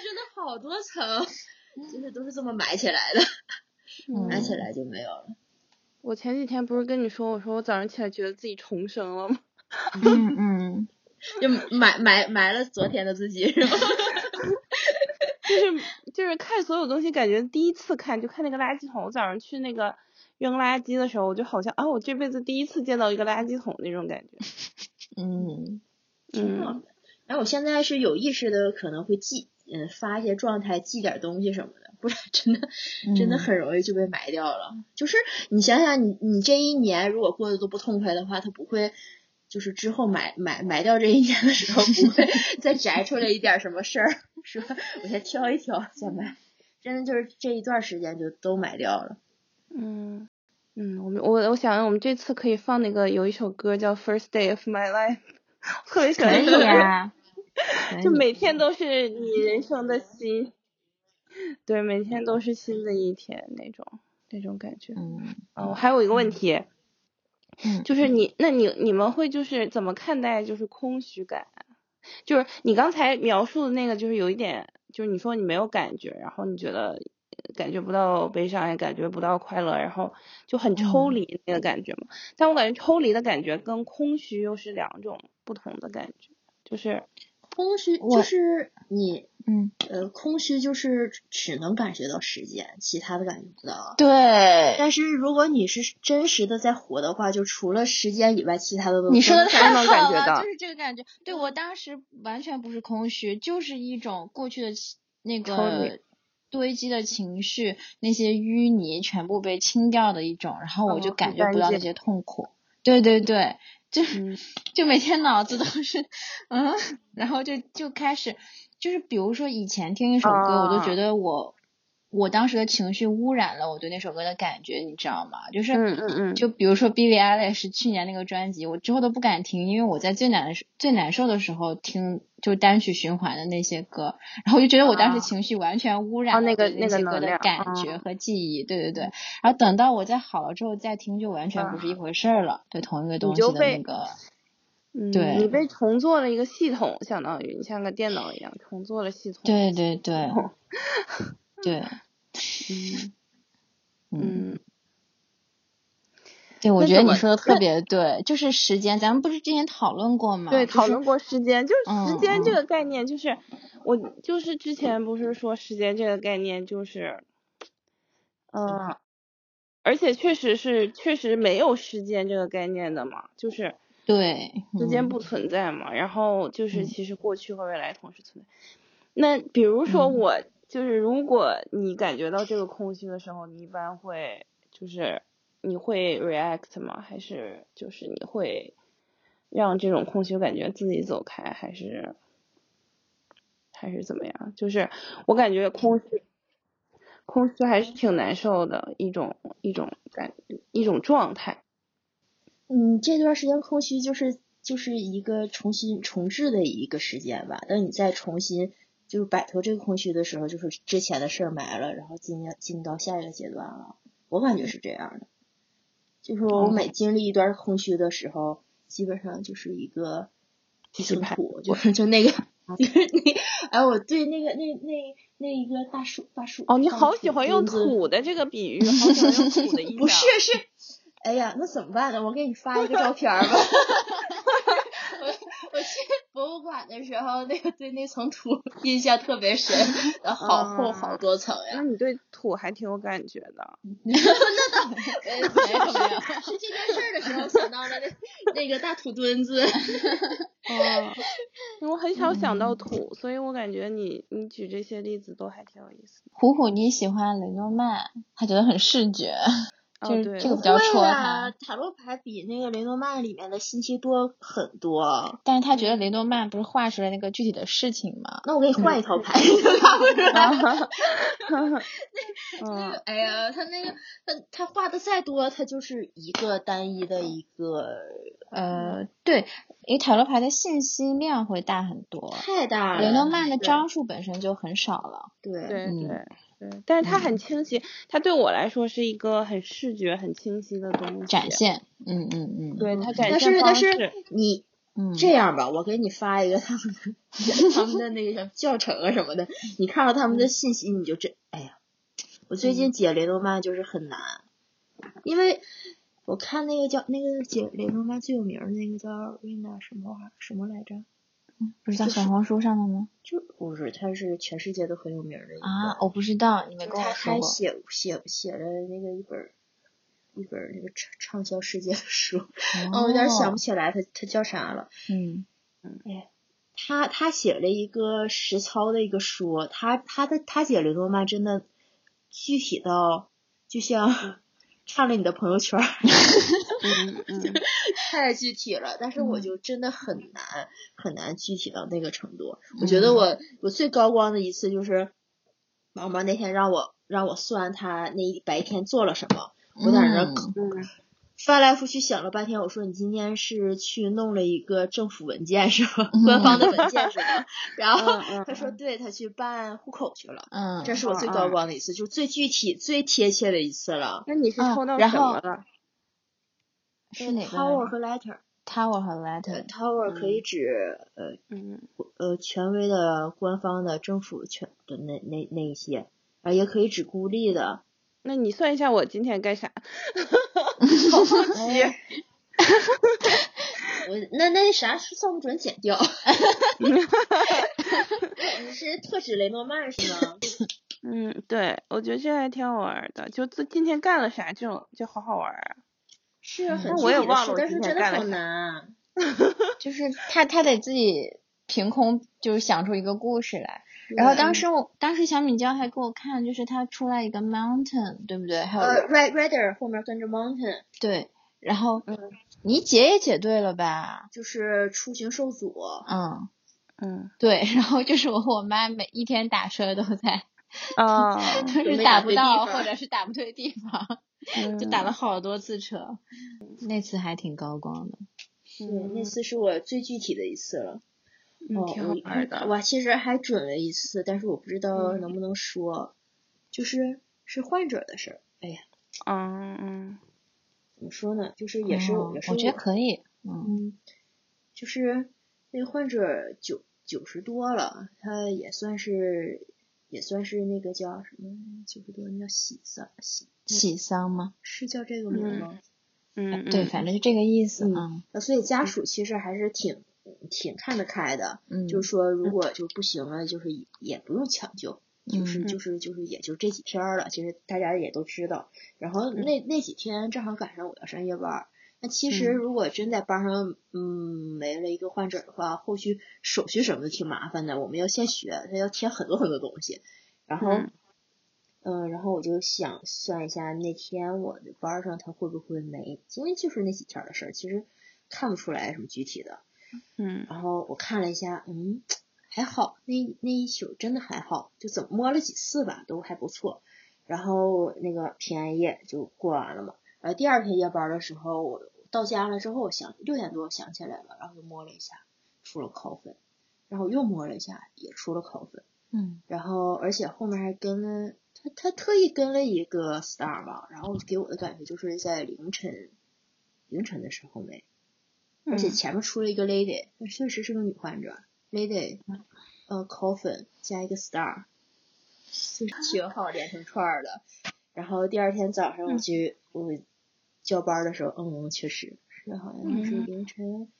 Speaker 4: 真的好多层，就是都是这么埋起来的，
Speaker 3: 嗯
Speaker 4: 埋起来就没有了。
Speaker 1: 我前几天不是跟你说，我说我早上起来觉得自己重生了吗？[LAUGHS]
Speaker 3: 嗯嗯，
Speaker 4: 就埋埋埋了昨天的自己，是吗？[LAUGHS]
Speaker 1: 就是就是看所有东西，感觉第一次看就看那个垃圾桶。我早上去那个扔垃圾的时候，我就好像啊，我这辈子第一次见到一个垃圾桶那种感觉。[LAUGHS]
Speaker 3: 嗯
Speaker 1: 嗯
Speaker 4: 然后我现在是有意识的，可能会记，嗯，发一些状态，记点东西什么的，不然真的真的
Speaker 3: 嗯
Speaker 4: 很容易就被埋掉了。就是你想想你，你这一年如果过得都不痛快的话，他不会，就是之后埋埋埋掉这一年的时候，不会 [LAUGHS] 再摘出来一点什么事儿，说我先挑一挑再埋。真的就是这一段时间就都埋掉了。
Speaker 1: 嗯嗯，我们我我想我们这次可以放那个有一首歌叫《First Day of My Life》，我特别喜
Speaker 3: 可以
Speaker 1: 欢这首歌。
Speaker 3: 呀，[LAUGHS]
Speaker 1: 就每天都是你人生的新，[LAUGHS] 对，每天都是新的一天那种那种感觉。
Speaker 3: 嗯
Speaker 1: 啊，我还有一个问题，
Speaker 3: 嗯
Speaker 1: 就是你，那你你们会就是怎么看待就是空虚感啊？就是你刚才描述的那个，就是有一点，就是你说你没有感觉，然后你觉得呃感觉不到悲伤，也感觉不到快乐，然后就很抽
Speaker 3: 嗯
Speaker 1: 离那个感觉嘛。但我感觉抽离的感觉跟空虚又是两种不同的感觉，就是
Speaker 4: 空虚就是你，
Speaker 3: 嗯，
Speaker 4: 呃，空虚就是只能感觉到时间，其他的感觉不到。
Speaker 3: 对，
Speaker 4: 但是如果你是真实的在活的话，就除了时间以外，其他的都
Speaker 3: 你说的
Speaker 1: 都
Speaker 3: 太好
Speaker 1: 能感觉到
Speaker 3: 了，就是这个感觉。对我当时完全不是空虚，就是一种过去的那个堆积的情绪，那些淤泥全部被清掉的一种，然后我就
Speaker 1: 哦
Speaker 3: 感觉不到那些痛苦。对对对，就、
Speaker 1: 嗯
Speaker 3: 就每天脑子都是嗯，然后就就开始就是比如说以前听一首歌，我都觉
Speaker 1: 啊。
Speaker 3: 得我我当时的情绪污染了我对那首歌的感觉，你知道吗？就是，
Speaker 1: 嗯嗯嗯。
Speaker 3: 就比如说 Billie Eilish 去年那个专辑，我之后都不敢听，因为我在最难最难受的时候听，就单曲循环的那些歌，然后我就觉得我当时
Speaker 1: 啊。
Speaker 3: 情绪完全污染
Speaker 1: 了那个那个
Speaker 3: 些歌的感觉
Speaker 1: 嗯。
Speaker 3: 和记忆，对对对。然后等到我再好了之后再听，就完全不是一回事儿了，对同一个东西的那个，
Speaker 1: 嗯，
Speaker 3: 对
Speaker 1: 你被重做了一个系统，相当于你像个电脑一样重做了系统。
Speaker 3: 对对对
Speaker 1: 哦
Speaker 3: 对，
Speaker 1: 嗯 [LAUGHS]
Speaker 3: 嗯。
Speaker 1: 嗯
Speaker 3: 对，我觉得你说的特别对，就是时间，咱们不是之前讨论过吗？
Speaker 1: 对，
Speaker 3: 就是
Speaker 1: 讨论过时间，就是时间这
Speaker 3: 嗯
Speaker 1: 个概念，就是、我就是之前不是说时间这个概念就是，嗯、而且确实是确实没有时间这个概念的嘛，就是
Speaker 3: 对，
Speaker 1: 之间不存在嘛，然后就是
Speaker 3: 嗯
Speaker 1: 其实过去和未来同时存在。那比如说
Speaker 3: 嗯
Speaker 1: 我就是如果你感觉到这个空虚的时候，你一般会就是你会 react 吗？还是就是你会让这种空虚感觉自己走开，还是还是怎么样？就是我感觉空虚空虚还是挺难受的一种一种感一种状态。
Speaker 4: 嗯，这段时间空虚就是就是一个重新重置的一个时间吧。等你再重新就是摆脱这个空虚的时候，就是之前的事儿埋了，然后进进到下一个阶段了。我感觉是这样的，就是我每经历一段空虚的时候，基本上就是一个土，就是就那个就是那哎，我对那个那那那一个大叔大叔
Speaker 1: 哦，你好喜欢用土的这个比喻，好喜欢用土的。[LAUGHS]
Speaker 4: 不是是，哎呀，那怎么办呢？我给你发一个 [LAUGHS] 照片儿吧。我我去博物馆的时候，那个对那层土 [LAUGHS] 印象特别深，然后好厚好多层呀。
Speaker 1: 那你对土还挺有感觉的。[LAUGHS]
Speaker 4: 那倒没有没有，是这件事儿的时候想到了那那个大土墩子。
Speaker 1: 哦，我很少想到土，所以我感觉你你举这些例子都还挺有意思的。
Speaker 3: 虎虎你喜欢雷诺曼，他觉得很视觉，就是这个比较戳
Speaker 4: 啊，塔罗牌比那个雷诺曼里面的信息多很多。
Speaker 3: 但是他觉得雷诺曼不是画出来那个具体的事情吗？
Speaker 4: 那我给你换一套牌，[LAUGHS] [LAUGHS] 你就看不出来。
Speaker 1: 嗯，
Speaker 4: 哎呀，他那个他他画的再多，他就是一个单一的一个
Speaker 3: 呃，对，因为塔罗牌的信息量会大很多，
Speaker 4: 太大了。
Speaker 3: 雷诺曼的
Speaker 4: 对
Speaker 3: 张数本身就很少了。
Speaker 4: 对
Speaker 1: 对对，但是它很清晰，它对我来说是一个很视觉、很清晰的东西。
Speaker 3: 展。现，嗯嗯嗯，
Speaker 1: 对它展
Speaker 4: 但
Speaker 1: 现方
Speaker 4: 是但是。你
Speaker 3: 嗯，
Speaker 4: 这样吧，我给你发一个他们的他们的那个什么教程啊什么的，你看到他们的信息，你就这，哎呀，我最近解雷诺曼就是很难，因为我看那个叫那个解雷诺曼最有名的那个叫 Rina 什么玩意儿什么来着？
Speaker 3: 不是在小红书上的吗？
Speaker 4: 就不是，他是全世界都很有名的一个
Speaker 3: 啊，我不知道，你没跟
Speaker 4: 他
Speaker 3: 我说过。
Speaker 4: 还写写写了那个一本儿一本儿那个畅畅销世界的书，哦，我有点想不起来他他叫啥了。
Speaker 3: 嗯哎
Speaker 4: 他他写了一个实操的一个书，他他的他写雷诺曼真的具体到就像 [LAUGHS] 看了你的朋友圈儿，[LAUGHS]
Speaker 1: 嗯嗯
Speaker 4: 太具体了。但是我就真的很难很难具体到那个程度。我
Speaker 3: 嗯
Speaker 4: 觉得我我最高光的一次就是毛毛那天让我让我算他那一白天做了什么，我在那翻来覆去想了半天，我说你今天是去弄了一个政府文件是吧？[LAUGHS] 官方的文件是吧？然后他说对，他去办户口去了。
Speaker 3: 嗯，
Speaker 4: 这是我最高光的一次，就是最具体、最贴切的一次了。
Speaker 1: 那你是
Speaker 3: 啊
Speaker 1: 抽到什么了？
Speaker 3: 是哪个
Speaker 4: Tower 和
Speaker 3: Letter？Tower 和
Speaker 4: 呃 Letter？，Tower 可以指呃
Speaker 1: 嗯
Speaker 4: 呃权威的、官方的、政府权的那那那一些，啊，也可以指孤立的。
Speaker 1: 那你算一下我今天干啥？[LAUGHS] 好好奇。[LAUGHS]
Speaker 4: 我那那啥算不准剪掉。[LAUGHS] 你是特指雷诺曼是吗？
Speaker 1: 嗯，对，我觉得这还挺好玩的，就自今天干了啥，这种就好好玩啊。
Speaker 3: 嗯
Speaker 4: 是很
Speaker 1: 那我也
Speaker 4: 具体的事
Speaker 1: 忘了
Speaker 4: 但是真的好难。[LAUGHS]
Speaker 3: 就是他他得自己凭空就是想出一个故事来。然后当时我当时小米椒还给我看，就是他出来一个 mountain，对不对？还有、
Speaker 4: 呃，Red Rider 后面跟着 Mountain，
Speaker 3: 对，然后
Speaker 1: 嗯
Speaker 3: 你解也解对了吧？
Speaker 4: 就是出行受阻。
Speaker 3: 嗯，
Speaker 1: 嗯，
Speaker 3: 对，然后就是我和我妈每一天打车都在
Speaker 1: 啊，[LAUGHS]
Speaker 3: 就是
Speaker 4: 没打
Speaker 3: 打不到，或者是打不对地方，[LAUGHS] [LAUGHS] 就
Speaker 1: 嗯
Speaker 3: 打了好多次车。那次还挺高光的。
Speaker 4: 对，那次是我最具体的一次了。
Speaker 1: 挺好玩的。
Speaker 4: 我其实还准了一次，但是我不知道
Speaker 1: 嗯
Speaker 4: 能不能说，就是是患者的事儿。哎呀，
Speaker 1: 嗯嗯
Speaker 4: 怎么说呢？就是也是、
Speaker 3: 哦
Speaker 4: 也是
Speaker 3: 我觉得可以。嗯
Speaker 4: 嗯，就是那个患者九九十多了，他也算是也算是那个叫什么九十多，那叫喜丧喜
Speaker 3: 喜丧吗？
Speaker 4: 是叫这个名
Speaker 1: 嗯
Speaker 4: 吗？
Speaker 1: 嗯，
Speaker 3: 对，
Speaker 1: 嗯
Speaker 3: 反正就这个意思。
Speaker 4: 嗯所以家属其实还是挺挺看得开的，
Speaker 3: 嗯，
Speaker 4: 就是说如果就不行了，就是也也不用抢救。就是
Speaker 3: 嗯
Speaker 4: 就是就是也就这几天了，其实大家也都知道。然后那那几天正好赶上我要上夜班儿，那其实
Speaker 1: 嗯
Speaker 4: 如果真在班上嗯没了一个患者的话，后续手续什么的挺麻烦的，我们要先学，他要填很多很多东西。然后
Speaker 1: 嗯
Speaker 4: 嗯、然后我就想算一下那天我的班上他会不会没，因为就是那几天的事儿，其实看不出来什么具体的。
Speaker 1: 嗯
Speaker 4: 然后我看了一下，嗯，还好，那那一宿真的还好，就怎么摸了几次吧，都还不错。然后那个平安夜就过完了嘛。然后第二天夜班的时候，我到家了之后，我想六点多我想起来了，然后就摸了一下，出了考粉，然后又摸了一下，也出了考粉。
Speaker 3: 嗯
Speaker 4: 然后而且后面还跟了他，他特意跟了一个 star 嘛，然后给我的感觉就是在凌晨凌晨的时候没。而且
Speaker 1: 嗯
Speaker 4: 前面出了一个 lady，那确实是个女患者，lady，呃，coffin 加一个 star，就是挺好连成串儿的。然后第二天早上我
Speaker 1: 嗯
Speaker 4: 我交班的时候，嗯，确实是好像是
Speaker 1: 嗯
Speaker 4: 凌晨，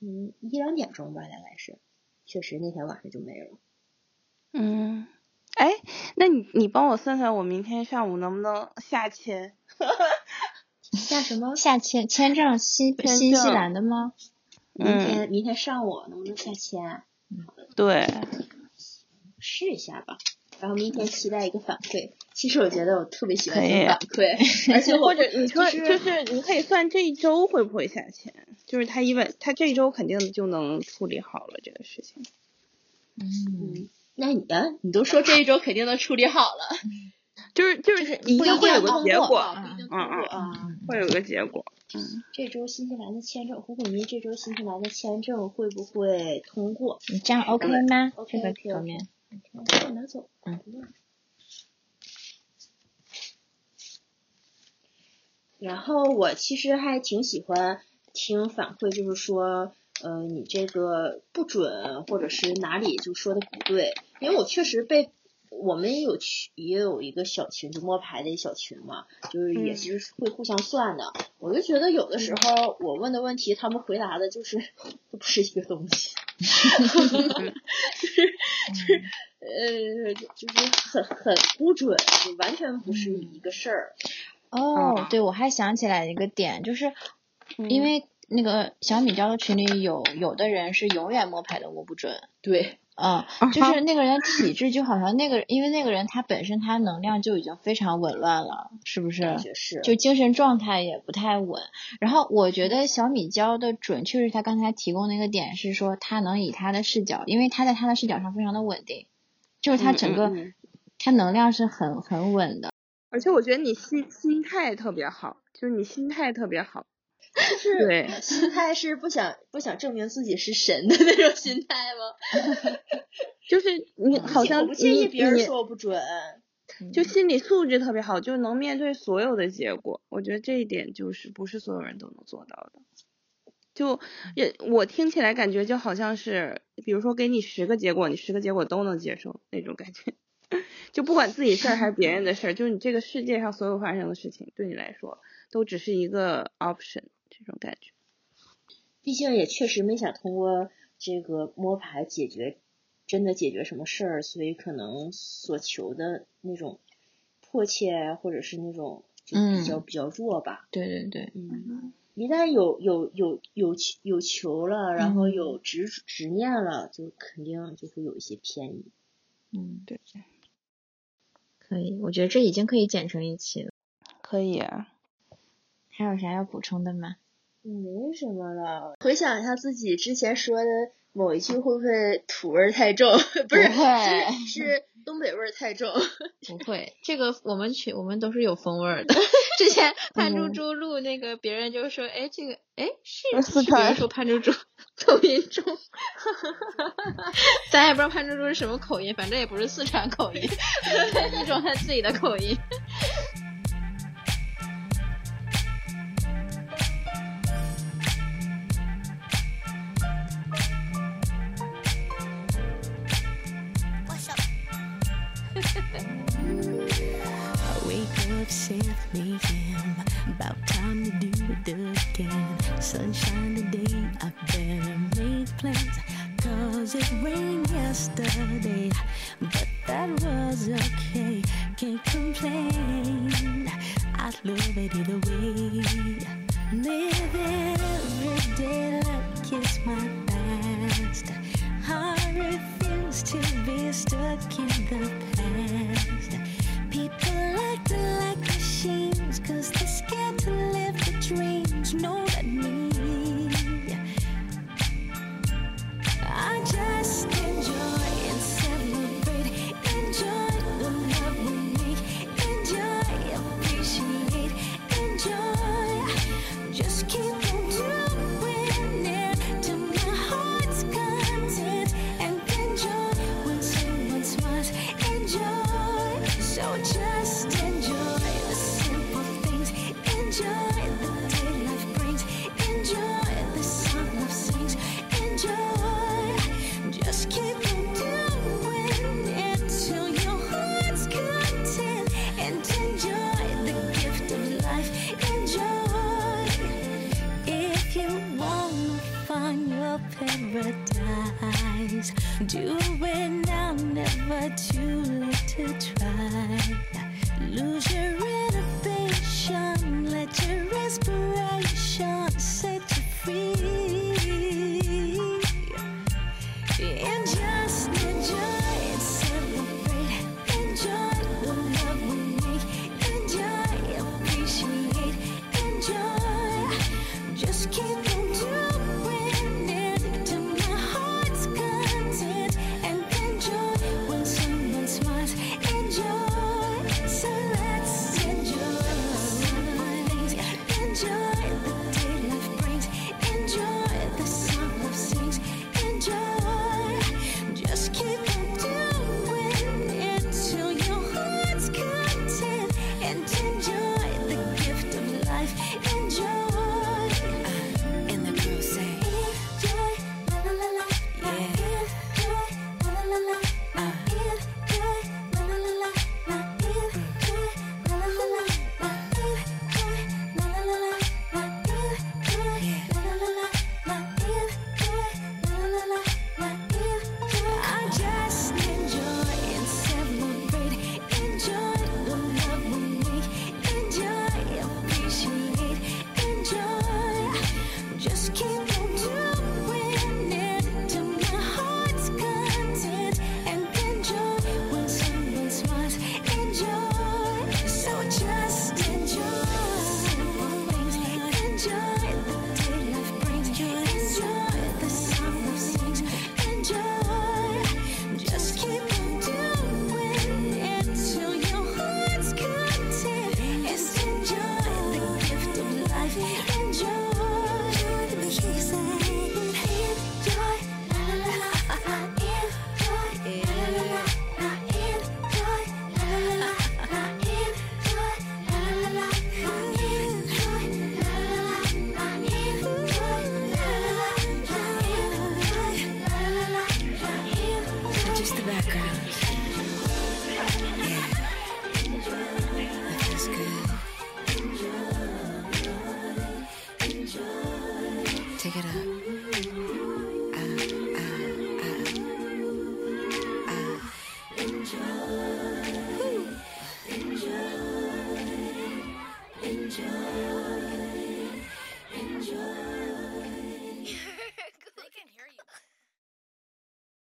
Speaker 4: 嗯一两点钟吧，大概是，确实那天晚上就没了。
Speaker 1: 嗯，哎，那你你帮我算算，[LAUGHS] 我明天上午能不能下签？
Speaker 4: 下什么？
Speaker 3: 下签签证新
Speaker 1: 签
Speaker 3: 新西兰的吗？
Speaker 4: 明
Speaker 1: 嗯
Speaker 4: 天明天上午能不能下签？
Speaker 1: 对，
Speaker 4: 试一下吧。然后明天期待一个反馈。其实我觉得我特别喜欢反馈，[LAUGHS] 而且
Speaker 1: 或者你说
Speaker 4: 就是
Speaker 1: 就是你可以算这一周会不会下签，就是他一问他这一周肯定就能处理好了这个事情。
Speaker 3: 嗯，
Speaker 4: 嗯，那你啊，你都说这一周肯定能处理好了，[LAUGHS]
Speaker 1: 就是就是一
Speaker 4: 不
Speaker 1: 定会有个结果，嗯嗯
Speaker 4: 啊。
Speaker 1: 会有个结果。嗯，
Speaker 4: 这周新西兰的签证，胡虎迷这周新西兰的签证会不会通过？
Speaker 3: 你这样 OK 吗
Speaker 4: ？OK，
Speaker 3: 这
Speaker 4: 拿走。
Speaker 3: 嗯。
Speaker 4: 然后我其实还挺喜欢听反馈，就是说，呃，你这个不准，或者是哪里就说的不对，因为我确实被我们也有群，也有一个小群，就摸牌的一小群嘛，就是也
Speaker 1: 嗯
Speaker 4: 其实会互相算的。我就觉得有的时候我问的问题，他们回答的就是 [LAUGHS] 都不是一个东西，[LAUGHS] [LAUGHS] 就是就是呃，就是很很不准，就完全不是一个事儿。
Speaker 3: 哦
Speaker 1: 啊，
Speaker 3: 对，我还想起来一个点，就是
Speaker 1: 嗯。
Speaker 3: 因为那个小米椒的群里有有的人是永远摸牌都摸不准，
Speaker 4: 对，
Speaker 3: 嗯，就是那个人体质就好像那个，因为那个人他本身他能量就已经非常紊乱了，是不是？就精神状态也不太稳。然后我觉得小米椒的准确是他刚才提供那个点是说他能以他的视角，因为他在他的视角上非常的稳定，就是他整个
Speaker 1: 嗯嗯嗯
Speaker 3: 他能量是很很稳的。
Speaker 1: 而且我觉得你心心态特别好，就是你心态特别好。
Speaker 4: 就是
Speaker 1: 对
Speaker 4: 心态是不想不想证明自己是神的那种心态吗？
Speaker 1: 就是你好像
Speaker 4: 我不介意
Speaker 1: 你
Speaker 4: 别人说我不准，
Speaker 1: 就心理素质特别好，就能面对所有的结果。我觉得这一点就是不是所有人都能做到的。就也我听起来感觉就好像是，比如说给你十个结果，你十个结果都能接受那种感觉。[LAUGHS] 就不管自己事儿还是别人的事儿，就是你这个世界上所有发生的事情，对你来说都只是一个 option 这种感觉。
Speaker 4: 毕竟也确实没想通过这个摸牌解决真的解决什么事儿，所以可能所求的那种迫切或者是那种就比较、
Speaker 3: 嗯
Speaker 4: 比较弱吧。
Speaker 3: 对对对，
Speaker 4: 嗯，一旦有有有有有求了，然后
Speaker 3: 嗯
Speaker 4: 有执执念了，就肯定就会有一些偏移。
Speaker 3: 嗯，
Speaker 1: 对，
Speaker 3: 可以，我觉得这已经可以剪成一期了。
Speaker 1: 可以啊。
Speaker 3: 还有啥要补充的吗？
Speaker 4: 没什么了。回想一下自己之前说的某一句会不会土味儿太重？[LAUGHS] 不是，
Speaker 3: 不会
Speaker 4: 是是东北味儿太重。[LAUGHS]
Speaker 3: 不会，这个我们群我们都是有风味儿的。之前 [LAUGHS] 潘猪猪录那个，别人就说，哎，这个，哎，是
Speaker 1: 四川
Speaker 3: 人说潘猪猪口音重，咱也不知道潘猪猪是什么口音，反正也不是四川口音，一种他自己的口音。
Speaker 6: I wake up 7 a.m. About time to do it again. Sunshine today, I better make plans. Cause it rained yesterday. But that was okay. Can't complain. I love it either way. Live every day like it's my last. I refuse to be stuck in the past.